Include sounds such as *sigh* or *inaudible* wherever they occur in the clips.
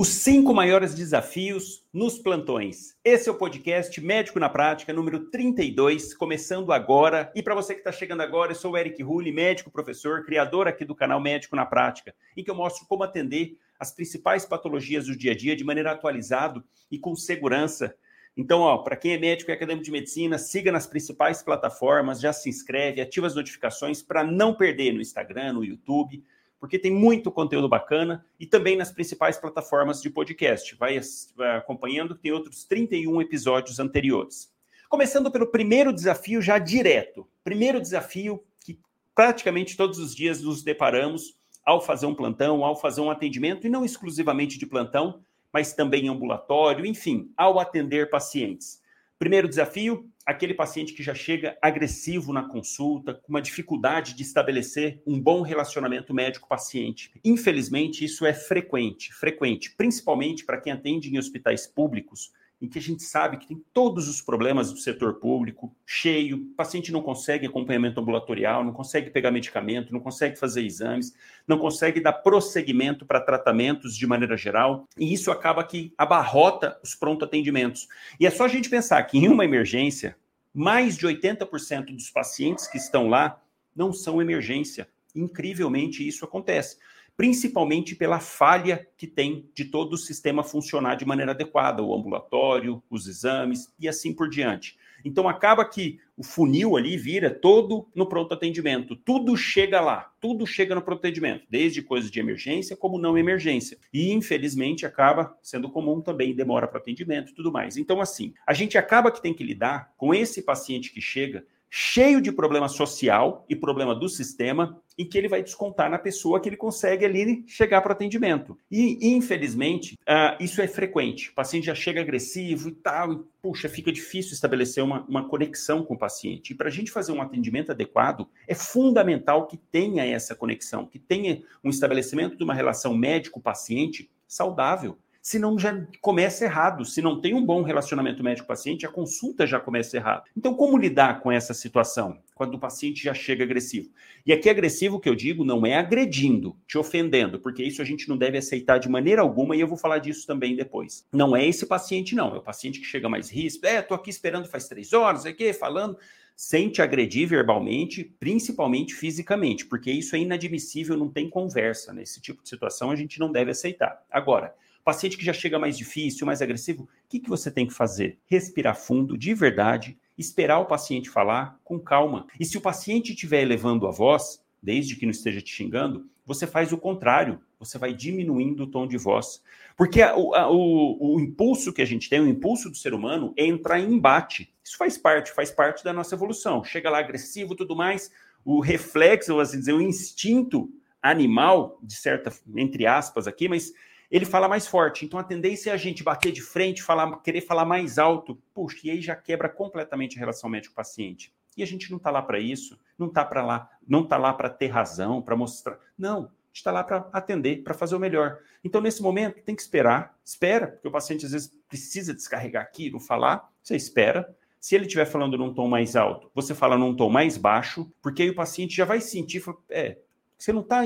Os cinco maiores desafios nos plantões. Esse é o podcast Médico na Prática, número 32, começando agora. E para você que está chegando agora, eu sou o Eric Rulli, médico professor, criador aqui do canal Médico na Prática, em que eu mostro como atender as principais patologias do dia a dia de maneira atualizada e com segurança. Então, ó, para quem é médico e acadêmico de medicina, siga nas principais plataformas, já se inscreve, ativa as notificações para não perder no Instagram, no YouTube porque tem muito conteúdo bacana e também nas principais plataformas de podcast. Vai, vai acompanhando, tem outros 31 episódios anteriores. Começando pelo primeiro desafio, já direto. Primeiro desafio que praticamente todos os dias nos deparamos ao fazer um plantão, ao fazer um atendimento, e não exclusivamente de plantão, mas também ambulatório, enfim, ao atender pacientes. Primeiro desafio, aquele paciente que já chega agressivo na consulta, com uma dificuldade de estabelecer um bom relacionamento médico-paciente. Infelizmente, isso é frequente, frequente, principalmente para quem atende em hospitais públicos, em que a gente sabe que tem todos os problemas do setor público, cheio, paciente não consegue acompanhamento ambulatorial, não consegue pegar medicamento, não consegue fazer exames, não consegue dar prosseguimento para tratamentos de maneira geral, e isso acaba que abarrota os pronto atendimentos. E é só a gente pensar que em uma emergência, mais de 80% dos pacientes que estão lá não são emergência. Incrivelmente isso acontece principalmente pela falha que tem de todo o sistema funcionar de maneira adequada, o ambulatório, os exames e assim por diante. Então acaba que o funil ali vira todo no pronto atendimento. Tudo chega lá, tudo chega no pronto atendimento, desde coisas de emergência como não emergência. E infelizmente acaba sendo comum também demora para atendimento e tudo mais. Então assim, a gente acaba que tem que lidar com esse paciente que chega cheio de problema social e problema do sistema, em que ele vai descontar na pessoa que ele consegue ali chegar para o atendimento. E, infelizmente, uh, isso é frequente. O paciente já chega agressivo e tal, e, puxa, fica difícil estabelecer uma, uma conexão com o paciente. E para a gente fazer um atendimento adequado, é fundamental que tenha essa conexão, que tenha um estabelecimento de uma relação médico-paciente saudável senão já começa errado. Se não tem um bom relacionamento médico-paciente, a consulta já começa errado. Então, como lidar com essa situação? Quando o paciente já chega agressivo. E aqui, agressivo que eu digo, não é agredindo, te ofendendo, porque isso a gente não deve aceitar de maneira alguma, e eu vou falar disso também depois. Não é esse paciente, não. É o paciente que chega mais ríspido. É, tô aqui esperando faz três horas, é que falando sem te agredir verbalmente, principalmente fisicamente, porque isso é inadmissível, não tem conversa. Nesse tipo de situação, a gente não deve aceitar. Agora, Paciente que já chega mais difícil, mais agressivo, o que, que você tem que fazer? Respirar fundo, de verdade, esperar o paciente falar com calma. E se o paciente estiver elevando a voz, desde que não esteja te xingando, você faz o contrário, você vai diminuindo o tom de voz. Porque a, a, o, o, impulso que a gente tem, o impulso do ser humano é entrar em embate. Isso faz parte, faz parte da nossa evolução. Chega lá agressivo tudo mais, o reflexo, assim dizer, o instinto animal, de certa, entre aspas aqui, mas ele fala mais forte. Então a tendência é a gente bater de frente, falar, querer falar mais alto. Puxa, e aí já quebra completamente a relação médico-paciente. E a gente não está lá para isso, não está para lá, não está lá para ter razão, para mostrar. Não, a gente está lá para atender, para fazer o melhor. Então, nesse momento, tem que esperar, espera, porque o paciente às vezes precisa descarregar aquilo, falar, você espera. Se ele estiver falando num tom mais alto, você fala num tom mais baixo, porque aí o paciente já vai sentir, é, você não está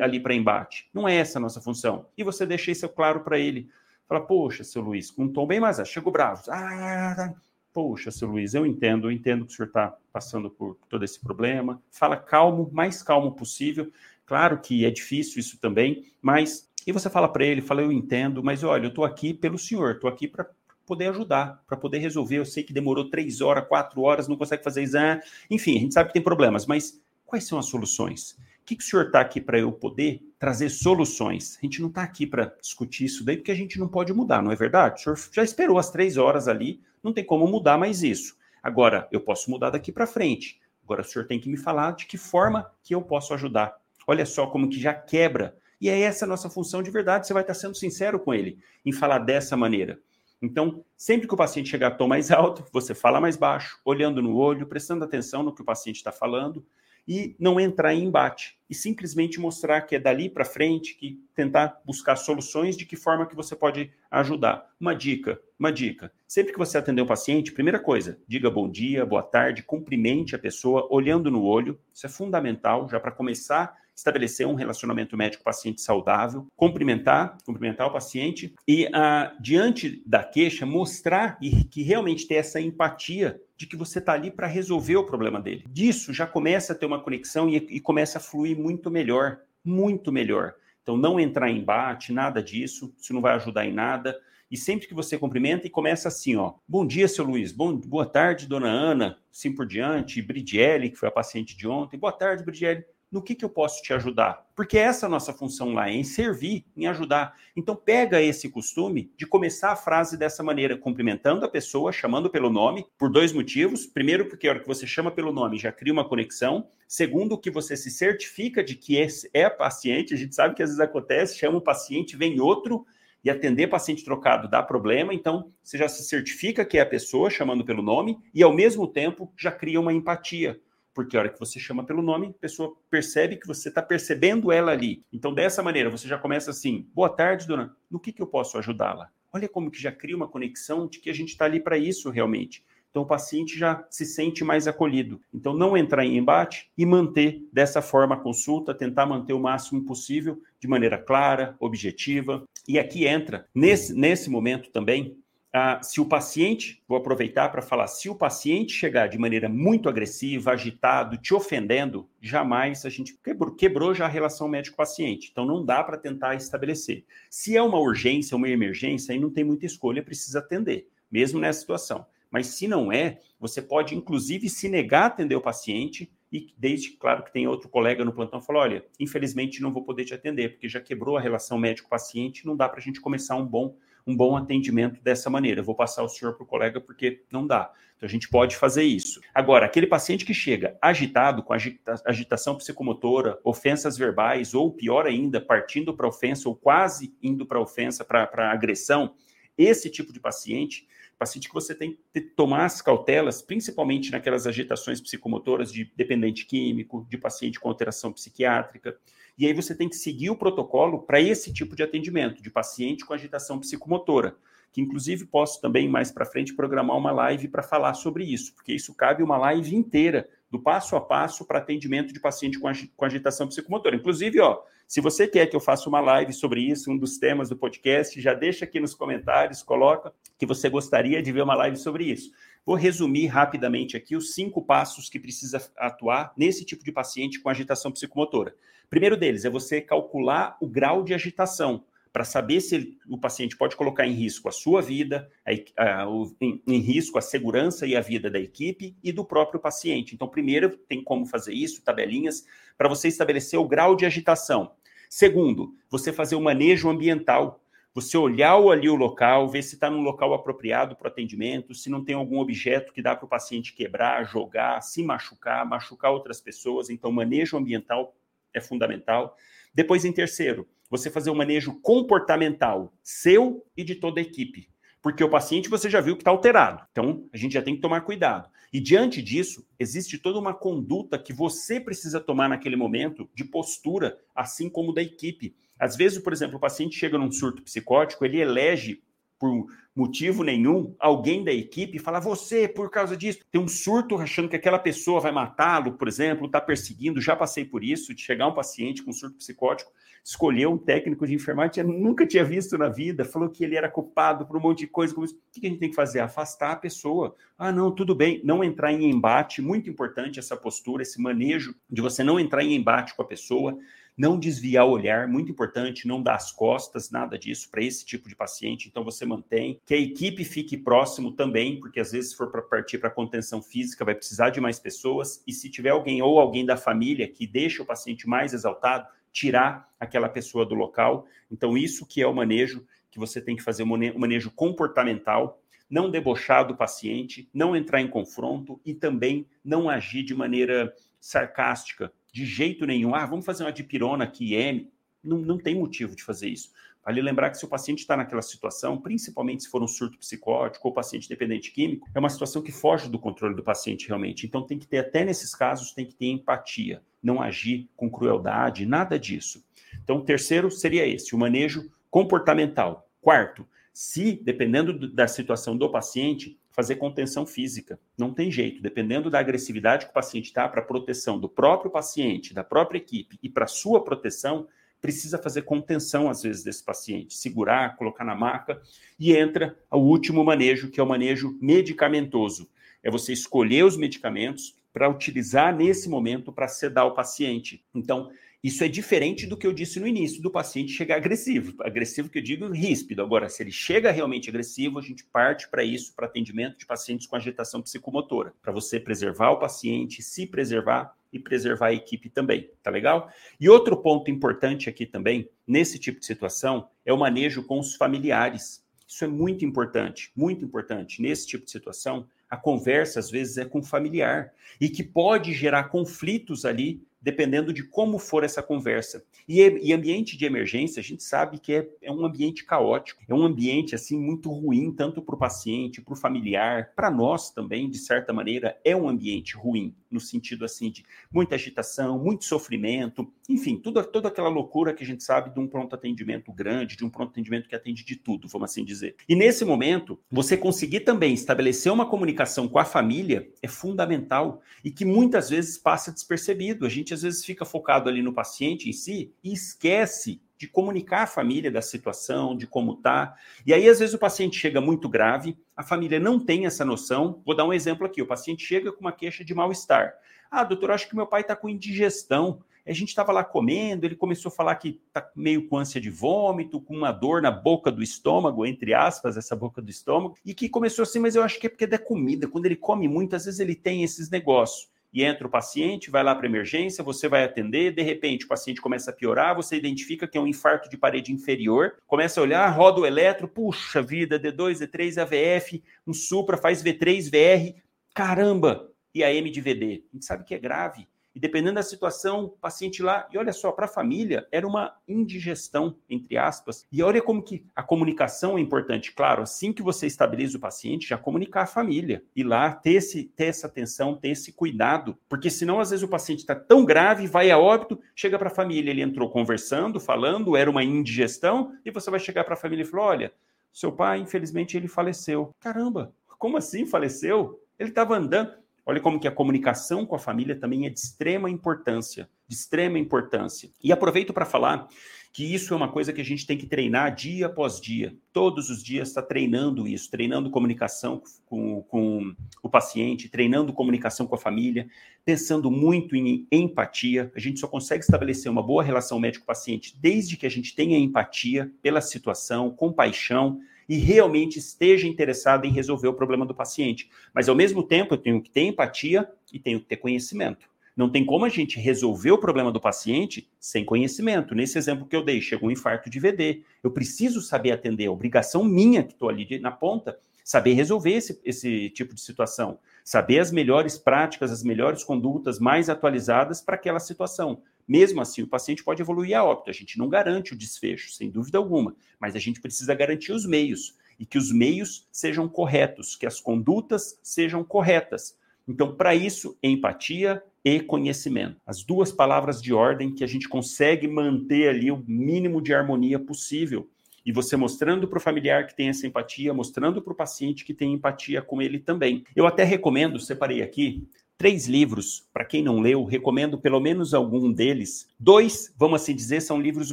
ali para embate. Não é essa a nossa função. E você deixa isso claro para ele. Fala, poxa, seu Luiz, com um tom bem mais. Chegou bravo. Ah, poxa, seu Luiz, eu entendo, eu entendo que o senhor está passando por todo esse problema. Fala calmo, mais calmo possível. Claro que é difícil isso também, mas. E você fala para ele, fala, eu entendo, mas olha, eu estou aqui pelo senhor, estou aqui para poder ajudar, para poder resolver. Eu sei que demorou três horas, quatro horas, não consegue fazer exame. Enfim, a gente sabe que tem problemas, mas quais são as soluções? Que, que o senhor está aqui para eu poder trazer soluções? A gente não está aqui para discutir isso daí, porque a gente não pode mudar, não é verdade? O senhor já esperou as três horas ali, não tem como mudar mais isso. Agora, eu posso mudar daqui para frente. Agora, o senhor tem que me falar de que forma que eu posso ajudar. Olha só como que já quebra. E é essa a nossa função de verdade. Você vai estar sendo sincero com ele em falar dessa maneira. Então, sempre que o paciente chegar a tom mais alto, você fala mais baixo, olhando no olho, prestando atenção no que o paciente está falando, e não entrar em embate e simplesmente mostrar que é dali para frente que tentar buscar soluções de que forma que você pode ajudar. Uma dica, uma dica. Sempre que você atender um paciente, primeira coisa, diga bom dia, boa tarde, cumprimente a pessoa olhando no olho. Isso é fundamental já para começar estabelecer um relacionamento médico-paciente saudável, cumprimentar, cumprimentar o paciente e, ah, diante da queixa, mostrar e que realmente ter essa empatia de que você está ali para resolver o problema dele. Disso já começa a ter uma conexão e, e começa a fluir muito melhor, muito melhor. Então, não entrar em embate, nada disso, isso não vai ajudar em nada. E sempre que você cumprimenta e começa assim, ó. Bom dia, seu Luiz. Bom, boa tarde, dona Ana. Assim por diante. Bridiele, que foi a paciente de ontem. Boa tarde, Bridiele no que, que eu posso te ajudar? Porque essa é a nossa função lá, é em servir, em ajudar. Então, pega esse costume de começar a frase dessa maneira, cumprimentando a pessoa, chamando pelo nome, por dois motivos. Primeiro, porque a hora que você chama pelo nome já cria uma conexão. Segundo, que você se certifica de que é paciente. A gente sabe que às vezes acontece, chama um paciente, vem outro, e atender paciente trocado dá problema, então você já se certifica que é a pessoa chamando pelo nome e ao mesmo tempo já cria uma empatia porque a hora que você chama pelo nome, a pessoa percebe que você está percebendo ela ali. Então, dessa maneira, você já começa assim: boa tarde, dona, no que, que eu posso ajudá-la? Olha como que já cria uma conexão de que a gente está ali para isso realmente. Então, o paciente já se sente mais acolhido. Então, não entrar em embate e manter dessa forma a consulta, tentar manter o máximo possível, de maneira clara, objetiva. E aqui entra, nesse, nesse momento também, ah, se o paciente, vou aproveitar para falar, se o paciente chegar de maneira muito agressiva, agitado, te ofendendo, jamais a gente quebrou, quebrou já a relação médico-paciente. Então não dá para tentar estabelecer. Se é uma urgência, uma emergência, aí não tem muita escolha, precisa atender, mesmo nessa situação. Mas se não é, você pode inclusive se negar a atender o paciente e desde claro que tem outro colega no plantão falou, olha, infelizmente não vou poder te atender porque já quebrou a relação médico-paciente, não dá para a gente começar um bom um bom atendimento dessa maneira. Eu vou passar o senhor para o colega porque não dá. Então a gente pode fazer isso. Agora, aquele paciente que chega agitado, com agita agitação psicomotora, ofensas verbais, ou pior ainda, partindo para ofensa ou quase indo para ofensa, para agressão, esse tipo de paciente paciente que você tem que tomar as cautelas, principalmente naquelas agitações psicomotoras de dependente químico, de paciente com alteração psiquiátrica. E aí você tem que seguir o protocolo para esse tipo de atendimento, de paciente com agitação psicomotora, que inclusive posso também mais para frente programar uma live para falar sobre isso, porque isso cabe uma live inteira do passo a passo para atendimento de paciente com, ag com agitação psicomotora. Inclusive, ó, se você quer que eu faça uma live sobre isso, um dos temas do podcast, já deixa aqui nos comentários, coloca que você gostaria de ver uma live sobre isso. Vou resumir rapidamente aqui os cinco passos que precisa atuar nesse tipo de paciente com agitação psicomotora. Primeiro deles é você calcular o grau de agitação para saber se o paciente pode colocar em risco a sua vida, a, a, o, em, em, risco a segurança e a vida da equipe e do próprio paciente. Então, primeiro, tem como fazer isso, tabelinhas, para você estabelecer o grau de agitação. Segundo, você fazer o manejo ambiental. Você olhar ali o local, ver se está num local apropriado para atendimento, se não tem algum objeto que dá para o paciente quebrar, jogar, se machucar, machucar outras pessoas. Então, manejo ambiental é fundamental. Depois, em terceiro, você fazer o um manejo comportamental seu e de toda a equipe. Porque o paciente você já viu que está alterado. Então, a gente já tem que tomar cuidado. E diante disso, existe toda uma conduta que você precisa tomar naquele momento de postura, assim como da equipe. Às vezes, por exemplo, o paciente chega num surto psicótico, ele elege por motivo nenhum, alguém da equipe fala, você, por causa disso, tem um surto achando que aquela pessoa vai matá-lo, por exemplo, está perseguindo. Já passei por isso, de chegar um paciente com surto psicótico, escolheu um técnico de enfermagem, nunca tinha visto na vida, falou que ele era culpado por um monte de coisa. Como isso. O que a gente tem que fazer? Afastar a pessoa. Ah, não, tudo bem. Não entrar em embate, muito importante essa postura, esse manejo de você não entrar em embate com a pessoa não desviar o olhar, muito importante, não dar as costas, nada disso para esse tipo de paciente. Então você mantém que a equipe fique próximo também, porque às vezes se for para partir para contenção física, vai precisar de mais pessoas. E se tiver alguém ou alguém da família que deixa o paciente mais exaltado, tirar aquela pessoa do local. Então isso que é o manejo que você tem que fazer o manejo comportamental, não debochar do paciente, não entrar em confronto e também não agir de maneira sarcástica, de jeito nenhum. Ah, vamos fazer uma dipirona aqui, M. Não, não tem motivo de fazer isso. Vale lembrar que se o paciente está naquela situação, principalmente se for um surto psicótico ou paciente dependente químico, é uma situação que foge do controle do paciente realmente. Então tem que ter, até nesses casos, tem que ter empatia, não agir com crueldade, nada disso. Então, o terceiro seria esse, o manejo comportamental. Quarto, se, dependendo da situação do paciente, fazer contenção física. Não tem jeito. Dependendo da agressividade que o paciente está para proteção do próprio paciente, da própria equipe e para sua proteção, precisa fazer contenção, às vezes, desse paciente, segurar, colocar na maca, e entra o último manejo, que é o manejo medicamentoso. É você escolher os medicamentos para utilizar nesse momento para sedar o paciente. Então, isso é diferente do que eu disse no início, do paciente chegar agressivo. Agressivo que eu digo ríspido. Agora, se ele chega realmente agressivo, a gente parte para isso, para atendimento de pacientes com agitação psicomotora, para você preservar o paciente, se preservar e preservar a equipe também, tá legal? E outro ponto importante aqui também, nesse tipo de situação, é o manejo com os familiares. Isso é muito importante, muito importante. Nesse tipo de situação, a conversa às vezes é com o familiar e que pode gerar conflitos ali dependendo de como for essa conversa. E, e ambiente de emergência, a gente sabe que é, é, um ambiente caótico, é um ambiente assim muito ruim, tanto para o paciente, para o familiar, para nós também, de certa maneira, é um ambiente ruim, no sentido assim de muita agitação, muito sofrimento, enfim, tudo, toda aquela loucura que a gente sabe de um pronto atendimento grande, de um pronto atendimento que atende de tudo, vamos assim dizer. E nesse momento, você conseguir também estabelecer uma comunicação com a família é fundamental e que muitas vezes passa despercebido. A gente às vezes fica focado ali no paciente em si e esquece de comunicar à família da situação, de como tá. E aí, às vezes, o paciente chega muito grave, a família não tem essa noção. Vou dar um exemplo aqui: o paciente chega com uma queixa de mal-estar. Ah, doutor, acho que meu pai está com indigestão. A gente estava lá comendo, ele começou a falar que está meio com ânsia de vômito, com uma dor na boca do estômago, entre aspas, essa boca do estômago, e que começou assim, mas eu acho que é porque é da comida. Quando ele come muito, às vezes ele tem esses negócios e entra o paciente, vai lá para emergência, você vai atender, de repente o paciente começa a piorar, você identifica que é um infarto de parede inferior, começa a olhar, roda o eletro, puxa vida, D2, D3, AVF, um supra, faz V3, VR, caramba, e a M de VD. A gente sabe que é grave. Dependendo da situação, o paciente lá, e olha só, para a família era uma indigestão, entre aspas. E olha como que a comunicação é importante. Claro, assim que você estabiliza o paciente, já comunicar a família. E lá ter, esse, ter essa atenção, ter esse cuidado. Porque senão, às vezes, o paciente está tão grave, vai a óbito, chega para a família, ele entrou conversando, falando, era uma indigestão, e você vai chegar para a família e falar: olha, seu pai, infelizmente, ele faleceu. Caramba, como assim faleceu? Ele estava andando. Olha como que a comunicação com a família também é de extrema importância, de extrema importância. E aproveito para falar que isso é uma coisa que a gente tem que treinar dia após dia. Todos os dias está treinando isso, treinando comunicação com, com, o paciente, treinando comunicação com a família, pensando muito em empatia. A gente só consegue estabelecer uma boa relação médico-paciente desde que a gente tenha empatia pela situação, compaixão e realmente esteja interessado em resolver o problema do paciente. Mas, ao mesmo tempo, eu tenho que ter empatia e tenho que ter conhecimento. Não tem como a gente resolver o problema do paciente sem conhecimento. Nesse exemplo que eu dei, chegou um infarto de VD. Eu preciso saber atender, é obrigação minha que estou ali na ponta, saber resolver esse, esse tipo de situação, saber as melhores práticas, as melhores condutas mais atualizadas para aquela situação. Mesmo assim, o paciente pode evoluir a óbito. A gente não garante o desfecho, sem dúvida alguma, mas a gente precisa garantir os meios e que os meios sejam corretos, que as condutas sejam corretas. Então, para isso, empatia e conhecimento. As duas palavras de ordem que a gente consegue manter ali o mínimo de harmonia possível. E você mostrando para o familiar que tem essa empatia, mostrando para o paciente que tem empatia com ele também. Eu até recomendo, separei aqui, três livros. Para quem não leu, recomendo pelo menos algum deles. Dois, vamos assim dizer, são livros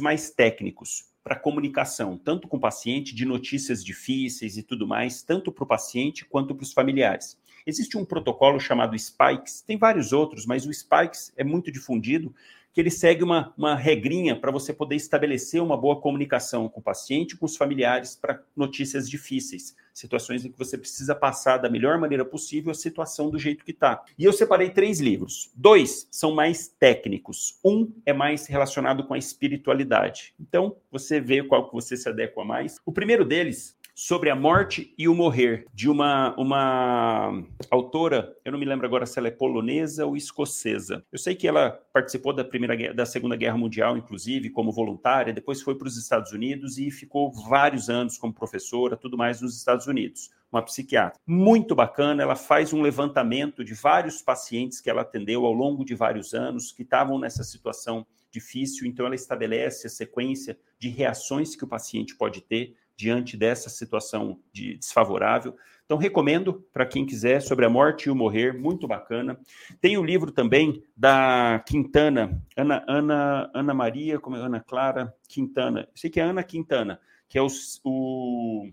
mais técnicos para comunicação, tanto com o paciente, de notícias difíceis e tudo mais, tanto para o paciente quanto para os familiares. Existe um protocolo chamado Spikes, tem vários outros, mas o Spikes é muito difundido, que ele segue uma, uma regrinha para você poder estabelecer uma boa comunicação com o paciente, com os familiares, para notícias difíceis, situações em que você precisa passar da melhor maneira possível a situação do jeito que está. E eu separei três livros. Dois são mais técnicos. Um é mais relacionado com a espiritualidade. Então, você vê qual que você se adequa mais. O primeiro deles sobre a morte e o morrer, de uma, uma autora, eu não me lembro agora se ela é polonesa ou escocesa. Eu sei que ela participou da primeira da Segunda Guerra Mundial, inclusive, como voluntária, depois foi para os Estados Unidos e ficou vários anos como professora, tudo mais nos Estados Unidos. Uma psiquiatra. Muito bacana, ela faz um levantamento de vários pacientes que ela atendeu ao longo de vários anos que estavam nessa situação difícil, então ela estabelece a sequência de reações que o paciente pode ter diante dessa situação de desfavorável. Então, recomendo para quem quiser sobre a morte e o morrer, muito bacana. Tem o livro também da Quintana, Ana, Ana, Ana Maria, como é Ana Clara Quintana. Eu sei que é Ana Quintana, que é o, o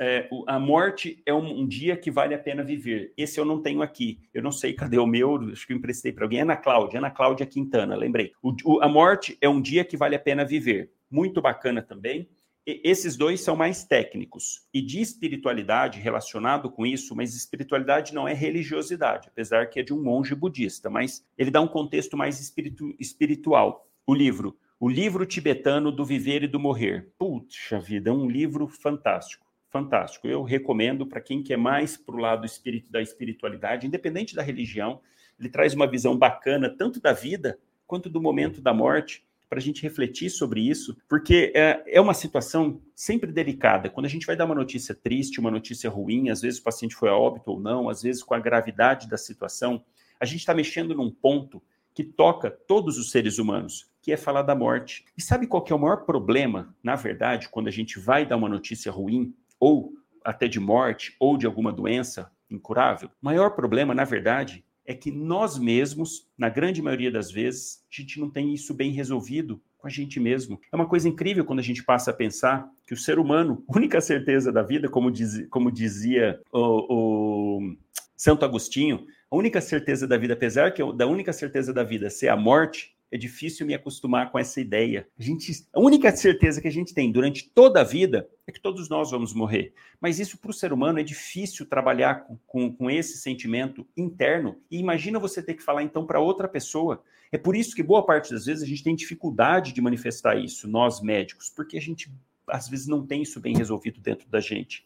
é, a morte é um, um, dia que vale a pena viver. Esse eu não tenho aqui. Eu não sei cadê o meu, acho que eu emprestei para alguém. Ana Cláudia, Ana Cláudia Quintana, lembrei. O, a morte é um dia que vale a pena viver. Muito bacana também. Esses dois são mais técnicos. E de espiritualidade relacionado com isso, mas espiritualidade não é religiosidade, apesar que é de um monge budista, mas ele dá um contexto mais espiritu, espiritual. O livro o livro tibetano do viver e do morrer. Puxa vida, é um livro fantástico fantástico. Eu recomendo para quem quer mais para o lado espírito da espiritualidade, independente da religião. Ele traz uma visão bacana tanto da vida quanto do momento da morte, para a gente refletir sobre isso, porque é, é uma situação sempre delicada. Quando a gente vai dar uma notícia triste, uma notícia ruim, às vezes o paciente foi a óbito ou não, às vezes com a gravidade da situação, a gente está mexendo num ponto que toca todos os seres humanos, que é falar da morte. E sabe qual é o maior problema, na verdade, quando a gente vai dar uma notícia ruim? ou até de morte, ou de alguma doença incurável. O maior problema, na verdade, é que nós mesmos, na grande maioria das vezes, a gente não tem isso bem resolvido com a gente mesmo. É uma coisa incrível quando a gente passa a pensar que o ser humano, *laughs* única certeza da vida, como, diz, como dizia o, o Santo Agostinho, a única certeza da vida, apesar que da única certeza da vida ser a morte, é difícil me acostumar com essa ideia. A, gente, a única certeza que a gente tem durante toda a vida é que todos nós vamos morrer. Mas isso para o ser humano é difícil trabalhar com, com, com esse sentimento interno. E imagina você ter que falar então para outra pessoa. É por isso que boa parte das vezes a gente tem dificuldade de manifestar isso, nós médicos, porque a gente às vezes não tem isso bem resolvido dentro da gente.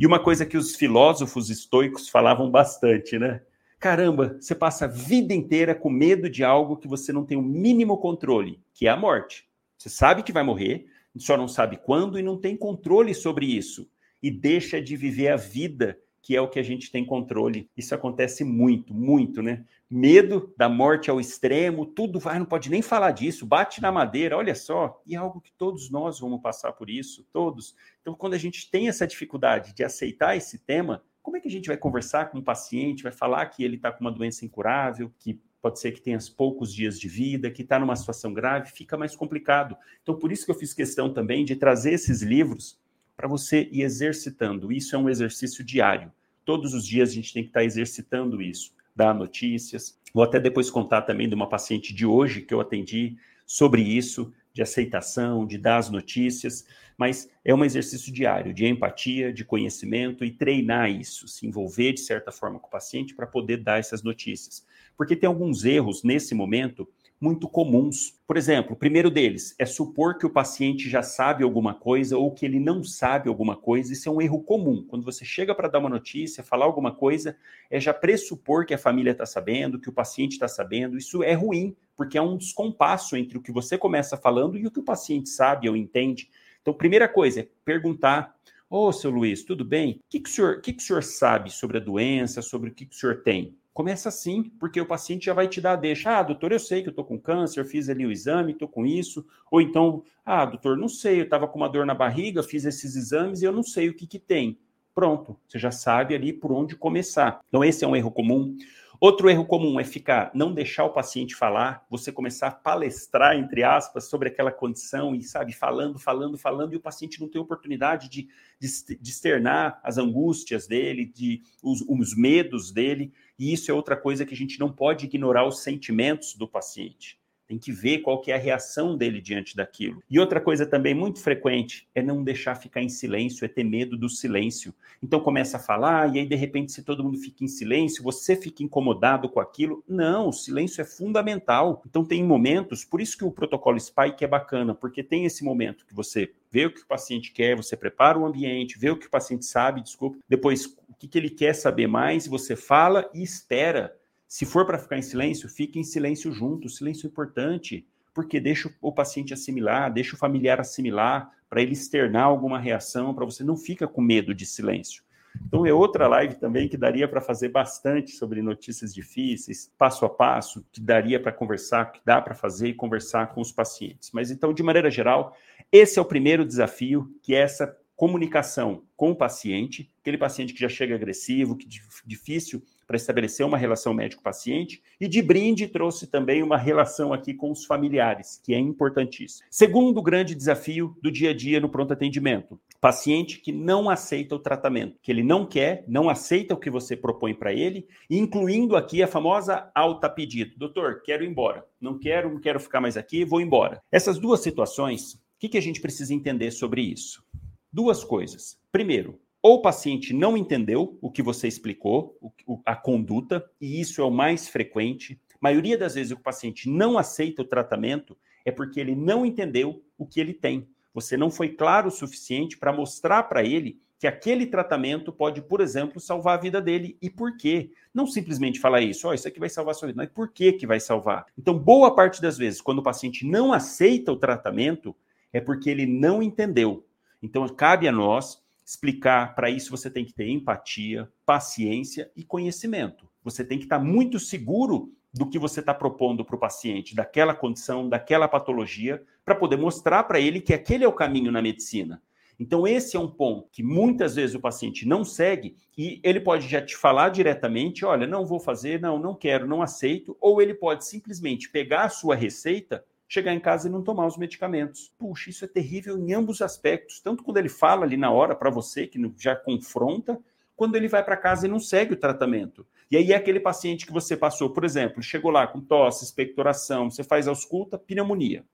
E uma coisa que os filósofos estoicos falavam bastante, né? Caramba, você passa a vida inteira com medo de algo que você não tem o mínimo controle, que é a morte. Você sabe que vai morrer, só não sabe quando e não tem controle sobre isso. E deixa de viver a vida, que é o que a gente tem controle. Isso acontece muito, muito, né? Medo da morte ao extremo, tudo vai, não pode nem falar disso, bate na madeira, olha só. E é algo que todos nós vamos passar por isso, todos. Então, quando a gente tem essa dificuldade de aceitar esse tema, como é que a gente vai conversar com o paciente, vai falar que ele está com uma doença incurável, que pode ser que tenha poucos dias de vida, que está numa situação grave, fica mais complicado. Então, por isso que eu fiz questão também de trazer esses livros para você ir exercitando. Isso é um exercício diário. Todos os dias a gente tem que estar tá exercitando isso, dar notícias. Vou até depois contar também de uma paciente de hoje que eu atendi sobre isso, de aceitação, de dar as notícias mas é um exercício diário de empatia, de conhecimento e treinar isso, se envolver de certa forma com o paciente para poder dar essas notícias. Porque tem alguns erros nesse momento muito comuns. Por exemplo, o primeiro deles é supor que o paciente já sabe alguma coisa ou que ele não sabe alguma coisa. Isso é um erro comum. Quando você chega para dar uma notícia, falar alguma coisa, é já pressupor que a família está sabendo, que o paciente está sabendo. Isso é ruim, porque é um descompasso entre o que você começa falando e o que o paciente sabe ou entende. Então, primeira coisa é perguntar: Ô, oh, seu Luiz, tudo bem? O que, que, o senhor, que, que o senhor sabe sobre a doença, sobre o que, que o senhor tem? Começa assim, porque o paciente já vai te dar a deixa. Ah, doutor, eu sei que eu estou com câncer, fiz ali o exame, estou com isso. Ou então, ah, doutor, não sei, eu estava com uma dor na barriga, fiz esses exames e eu não sei o que, que tem. Pronto, você já sabe ali por onde começar. Então, esse é um erro comum. Outro erro comum é ficar, não deixar o paciente falar, você começar a palestrar, entre aspas, sobre aquela condição e, sabe, falando, falando, falando, e o paciente não tem oportunidade de, de, de externar as angústias dele, de, os, os medos dele, e isso é outra coisa que a gente não pode ignorar os sentimentos do paciente. Tem que ver qual que é a reação dele diante daquilo. E outra coisa também muito frequente é não deixar ficar em silêncio, é ter medo do silêncio. Então começa a falar e aí de repente se todo mundo fica em silêncio, você fica incomodado com aquilo. Não, o silêncio é fundamental. Então tem momentos, por isso que o protocolo Spike é bacana, porque tem esse momento que você vê o que o paciente quer, você prepara o ambiente, vê o que o paciente sabe, desculpa, depois o que, que ele quer saber mais, você fala e espera se for para ficar em silêncio, fique em silêncio junto. Silêncio é importante, porque deixa o paciente assimilar, deixa o familiar assimilar, para ele externar alguma reação, para você não fica com medo de silêncio. Então é outra live também que daria para fazer bastante sobre notícias difíceis, passo a passo, que daria para conversar, que dá para fazer e conversar com os pacientes. Mas então, de maneira geral, esse é o primeiro desafio, que é essa comunicação com o paciente, aquele paciente que já chega agressivo, que difícil para estabelecer uma relação médico-paciente, e de brinde trouxe também uma relação aqui com os familiares, que é importantíssimo. Segundo grande desafio do dia a dia no pronto atendimento, paciente que não aceita o tratamento, que ele não quer, não aceita o que você propõe para ele, incluindo aqui a famosa alta pedido. Doutor, quero ir embora. Não quero, não quero ficar mais aqui, vou embora. Essas duas situações, o que, que a gente precisa entender sobre isso? Duas coisas. Primeiro, ou o paciente não entendeu o que você explicou, a conduta, e isso é o mais frequente. A maioria das vezes o paciente não aceita o tratamento é porque ele não entendeu o que ele tem. Você não foi claro o suficiente para mostrar para ele que aquele tratamento pode, por exemplo, salvar a vida dele. E por quê? Não simplesmente falar isso, ó, oh, isso aqui vai salvar a sua vida, mas por que que vai salvar? Então, boa parte das vezes, quando o paciente não aceita o tratamento, é porque ele não entendeu. Então, cabe a nós explicar. Para isso, você tem que ter empatia, paciência e conhecimento. Você tem que estar muito seguro do que você está propondo para o paciente, daquela condição, daquela patologia, para poder mostrar para ele que aquele é o caminho na medicina. Então, esse é um ponto que muitas vezes o paciente não segue e ele pode já te falar diretamente: olha, não vou fazer, não, não quero, não aceito, ou ele pode simplesmente pegar a sua receita chegar em casa e não tomar os medicamentos. Puxa, isso é terrível em ambos os aspectos. Tanto quando ele fala ali na hora para você, que já confronta, quando ele vai para casa e não segue o tratamento. E aí é aquele paciente que você passou, por exemplo, chegou lá com tosse, expectoração, você faz ausculta, pneumonia.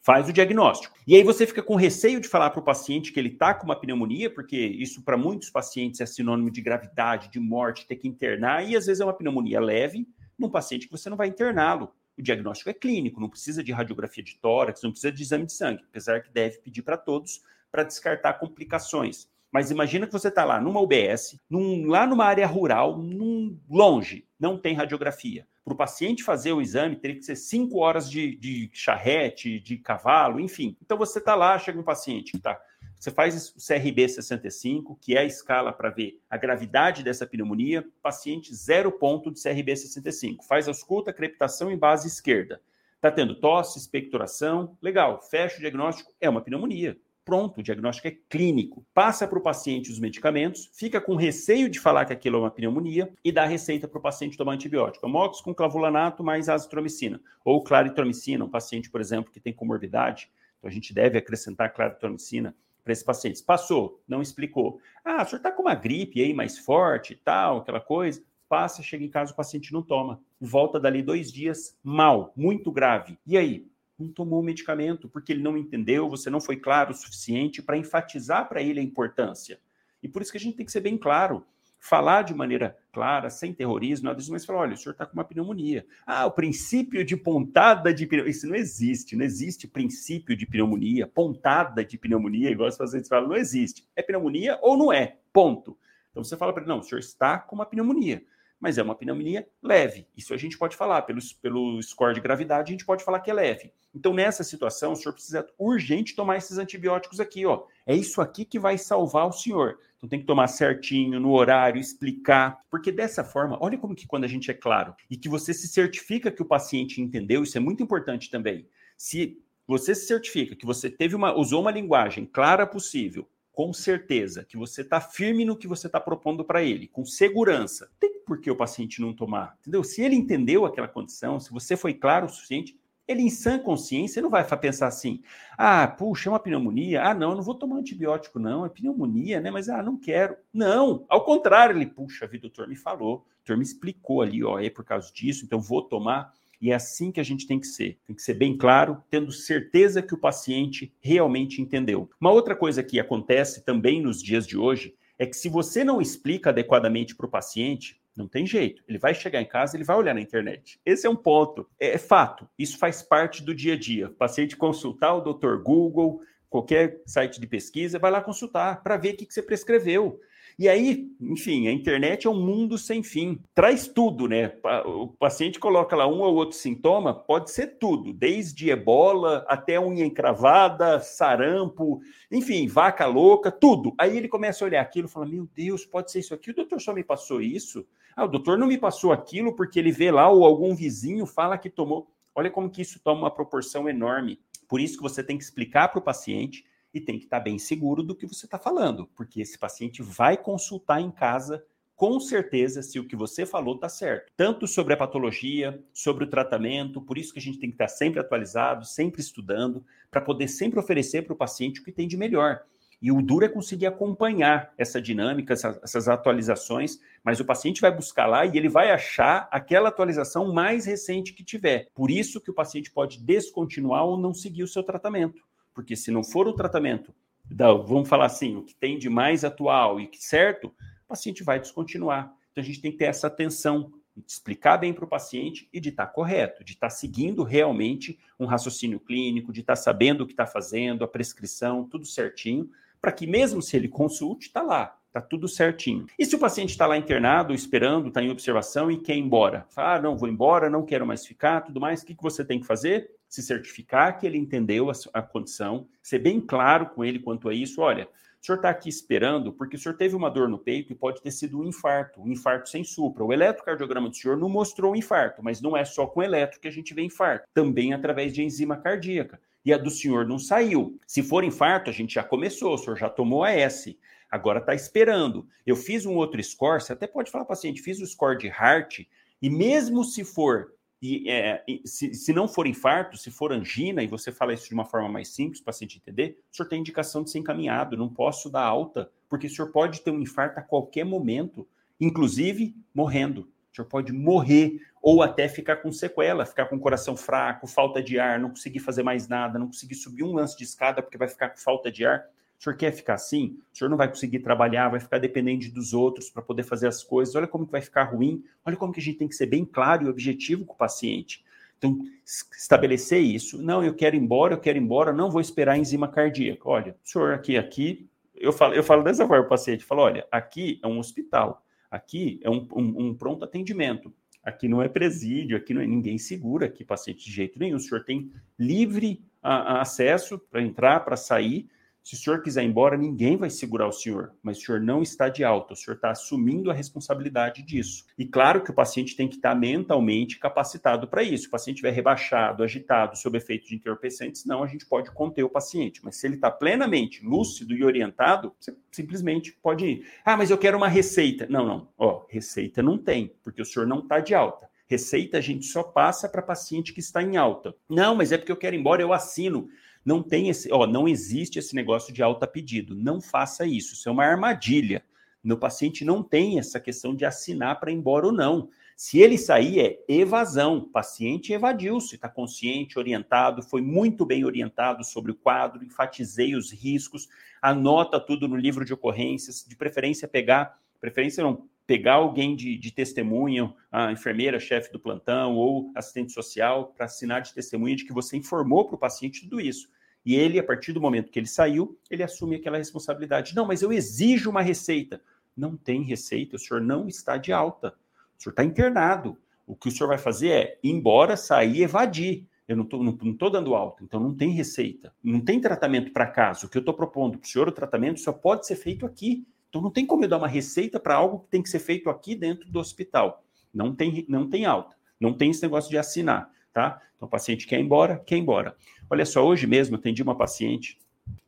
Faz o diagnóstico. E aí você fica com receio de falar para o paciente que ele está com uma pneumonia, porque isso para muitos pacientes é sinônimo de gravidade, de morte, ter que internar, e às vezes é uma pneumonia leve num paciente que você não vai interná-lo o diagnóstico é clínico, não precisa de radiografia de tórax, não precisa de exame de sangue, apesar que deve pedir para todos para descartar complicações. Mas imagina que você está lá numa UBS, num, lá numa área rural, num, longe, não tem radiografia. Para o paciente fazer o exame, teria que ser cinco horas de, de charrete, de cavalo, enfim. Então você está lá, chega um paciente que está você faz o CRB 65, que é a escala para ver a gravidade dessa pneumonia, paciente zero ponto de CRB 65. Faz ausculta, crepitação em base esquerda. Está tendo tosse, expectoração, legal, fecha o diagnóstico, é uma pneumonia. Pronto, o diagnóstico é clínico. Passa para o paciente os medicamentos, fica com receio de falar que aquilo é uma pneumonia e dá receita para o paciente tomar antibiótico. Amox com clavulanato mais azitromicina. Ou claritromicina, um paciente, por exemplo, que tem comorbidade. Então a gente deve acrescentar claritromicina para esses pacientes. Passou, não explicou. Ah, o senhor está com uma gripe aí mais forte e tal, aquela coisa. Passa, chega em casa, o paciente não toma. Volta dali dois dias mal, muito grave. E aí? Não tomou o medicamento porque ele não entendeu, você não foi claro o suficiente para enfatizar para ele a importância. E por isso que a gente tem que ser bem claro falar de maneira clara, sem terrorismo, nada disso, mas falar, olha, o senhor está com uma pneumonia. Ah, o princípio de pontada de pneumonia, isso não existe, não existe princípio de pneumonia, pontada de pneumonia, igual os pacientes falam, não existe. É pneumonia ou não é, ponto. Então você fala para ele, não, o senhor está com uma pneumonia, mas é uma pneumonia leve. Isso a gente pode falar, pelo, pelo score de gravidade, a gente pode falar que é leve. Então, nessa situação, o senhor precisa urgente tomar esses antibióticos aqui, ó. É isso aqui que vai salvar o senhor. Então tem que tomar certinho, no horário, explicar, porque dessa forma, olha como que quando a gente é claro e que você se certifica que o paciente entendeu, isso é muito importante também. Se você se certifica que você teve uma, usou uma linguagem clara possível, com certeza, que você está firme no que você está propondo para ele, com segurança, tem por que o paciente não tomar, entendeu? Se ele entendeu aquela condição, se você foi claro o suficiente, ele, em sã consciência, não vai pensar assim: ah, puxa, é uma pneumonia. Ah, não, eu não vou tomar antibiótico, não. É pneumonia, né? Mas, ah, não quero. Não, ao contrário, ele, puxa vida, o doutor me falou, o doutor me explicou ali, ó, é por causa disso, então vou tomar. E é assim que a gente tem que ser. Tem que ser bem claro, tendo certeza que o paciente realmente entendeu. Uma outra coisa que acontece também nos dias de hoje é que se você não explica adequadamente para o paciente, não tem jeito. Ele vai chegar em casa, ele vai olhar na internet. Esse é um ponto. É, é fato. Isso faz parte do dia a dia. O paciente consultar o Dr. Google, qualquer site de pesquisa, vai lá consultar para ver o que, que você prescreveu. E aí, enfim, a internet é um mundo sem fim. Traz tudo, né? O paciente coloca lá um ou outro sintoma, pode ser tudo, desde ebola até unha encravada, sarampo, enfim, vaca louca, tudo. Aí ele começa a olhar aquilo e fala: Meu Deus, pode ser isso aqui? O doutor só me passou isso? Ah, o doutor não me passou aquilo porque ele vê lá ou algum vizinho fala que tomou. Olha como que isso toma uma proporção enorme. Por isso que você tem que explicar para o paciente e tem que estar bem seguro do que você está falando, porque esse paciente vai consultar em casa com certeza se o que você falou está certo. Tanto sobre a patologia, sobre o tratamento, por isso que a gente tem que estar sempre atualizado, sempre estudando, para poder sempre oferecer para o paciente o que tem de melhor. E o duro é conseguir acompanhar essa dinâmica, essa, essas atualizações, mas o paciente vai buscar lá e ele vai achar aquela atualização mais recente que tiver. Por isso que o paciente pode descontinuar ou não seguir o seu tratamento. Porque se não for o tratamento, da, vamos falar assim, o que tem de mais atual e que certo, o paciente vai descontinuar. Então a gente tem que ter essa atenção de explicar bem para o paciente e de estar tá correto, de estar tá seguindo realmente um raciocínio clínico, de estar tá sabendo o que está fazendo, a prescrição, tudo certinho, para que mesmo se ele consulte, está lá, está tudo certinho. E se o paciente está lá internado, esperando, está em observação e quer ir embora? Fala, ah, não, vou embora, não quero mais ficar, tudo mais, o que, que você tem que fazer? Se certificar que ele entendeu a, a condição, ser bem claro com ele quanto a isso. Olha, o senhor está aqui esperando porque o senhor teve uma dor no peito e pode ter sido um infarto, um infarto sem supra. O eletrocardiograma do senhor não mostrou um infarto, mas não é só com eletro que a gente vê infarto, também através de enzima cardíaca e a do senhor não saiu. Se for infarto, a gente já começou, o senhor já tomou a S, agora está esperando. Eu fiz um outro score, você até pode falar, paciente, fiz o score de heart, e mesmo se for, e, é, se, se não for infarto, se for angina, e você fala isso de uma forma mais simples, para o paciente entender, o senhor tem indicação de ser encaminhado, não posso dar alta, porque o senhor pode ter um infarto a qualquer momento, inclusive morrendo. O senhor pode morrer ou até ficar com sequela, ficar com o coração fraco, falta de ar, não conseguir fazer mais nada, não conseguir subir um lance de escada porque vai ficar com falta de ar. O senhor quer ficar assim? O senhor não vai conseguir trabalhar, vai ficar dependente dos outros para poder fazer as coisas. Olha como que vai ficar ruim. Olha como que a gente tem que ser bem claro e objetivo com o paciente. Então, estabelecer isso. Não, eu quero ir embora, eu quero ir embora, não vou esperar a enzima cardíaca. Olha, senhor, aqui, aqui, eu falo, eu falo dessa forma para o paciente, falo, olha, aqui é um hospital, aqui é um, um, um pronto atendimento. Aqui não é presídio, aqui não é ninguém segura aqui paciente de jeito nenhum. O senhor tem livre a, a acesso para entrar, para sair. Se o senhor quiser ir embora, ninguém vai segurar o senhor, mas o senhor não está de alta, o senhor está assumindo a responsabilidade disso. E claro que o paciente tem que estar mentalmente capacitado para isso. Se o paciente estiver rebaixado, agitado, sob efeito de entorpecentes, não, a gente pode conter o paciente. Mas se ele está plenamente lúcido e orientado, você simplesmente pode ir. Ah, mas eu quero uma receita. Não, não. Ó, receita não tem, porque o senhor não está de alta. Receita a gente só passa para paciente que está em alta. Não, mas é porque eu quero ir embora, eu assino. Não tem esse, ó, não existe esse negócio de alta pedido. Não faça isso. Isso é uma armadilha. No paciente não tem essa questão de assinar para ir embora ou não. Se ele sair, é evasão. O paciente evadiu-se, está consciente, orientado, foi muito bem orientado sobre o quadro, enfatizei os riscos, anota tudo no livro de ocorrências, de preferência pegar, preferência não, pegar alguém de, de testemunha, a enfermeira, chefe do plantão ou assistente social, para assinar de testemunha de que você informou para o paciente tudo isso. E ele, a partir do momento que ele saiu, ele assume aquela responsabilidade. Não, mas eu exijo uma receita. Não tem receita, o senhor não está de alta. O senhor está internado. O que o senhor vai fazer é ir embora, sair, evadir. Eu não estou não, não dando alta, então não tem receita. Não tem tratamento para caso. O que eu estou propondo para o senhor, o tratamento só pode ser feito aqui. Então não tem como eu dar uma receita para algo que tem que ser feito aqui dentro do hospital. Não tem, não tem alta. Não tem esse negócio de assinar tá? Então, o paciente quer ir embora, quer ir embora. Olha só, hoje mesmo atendi uma paciente,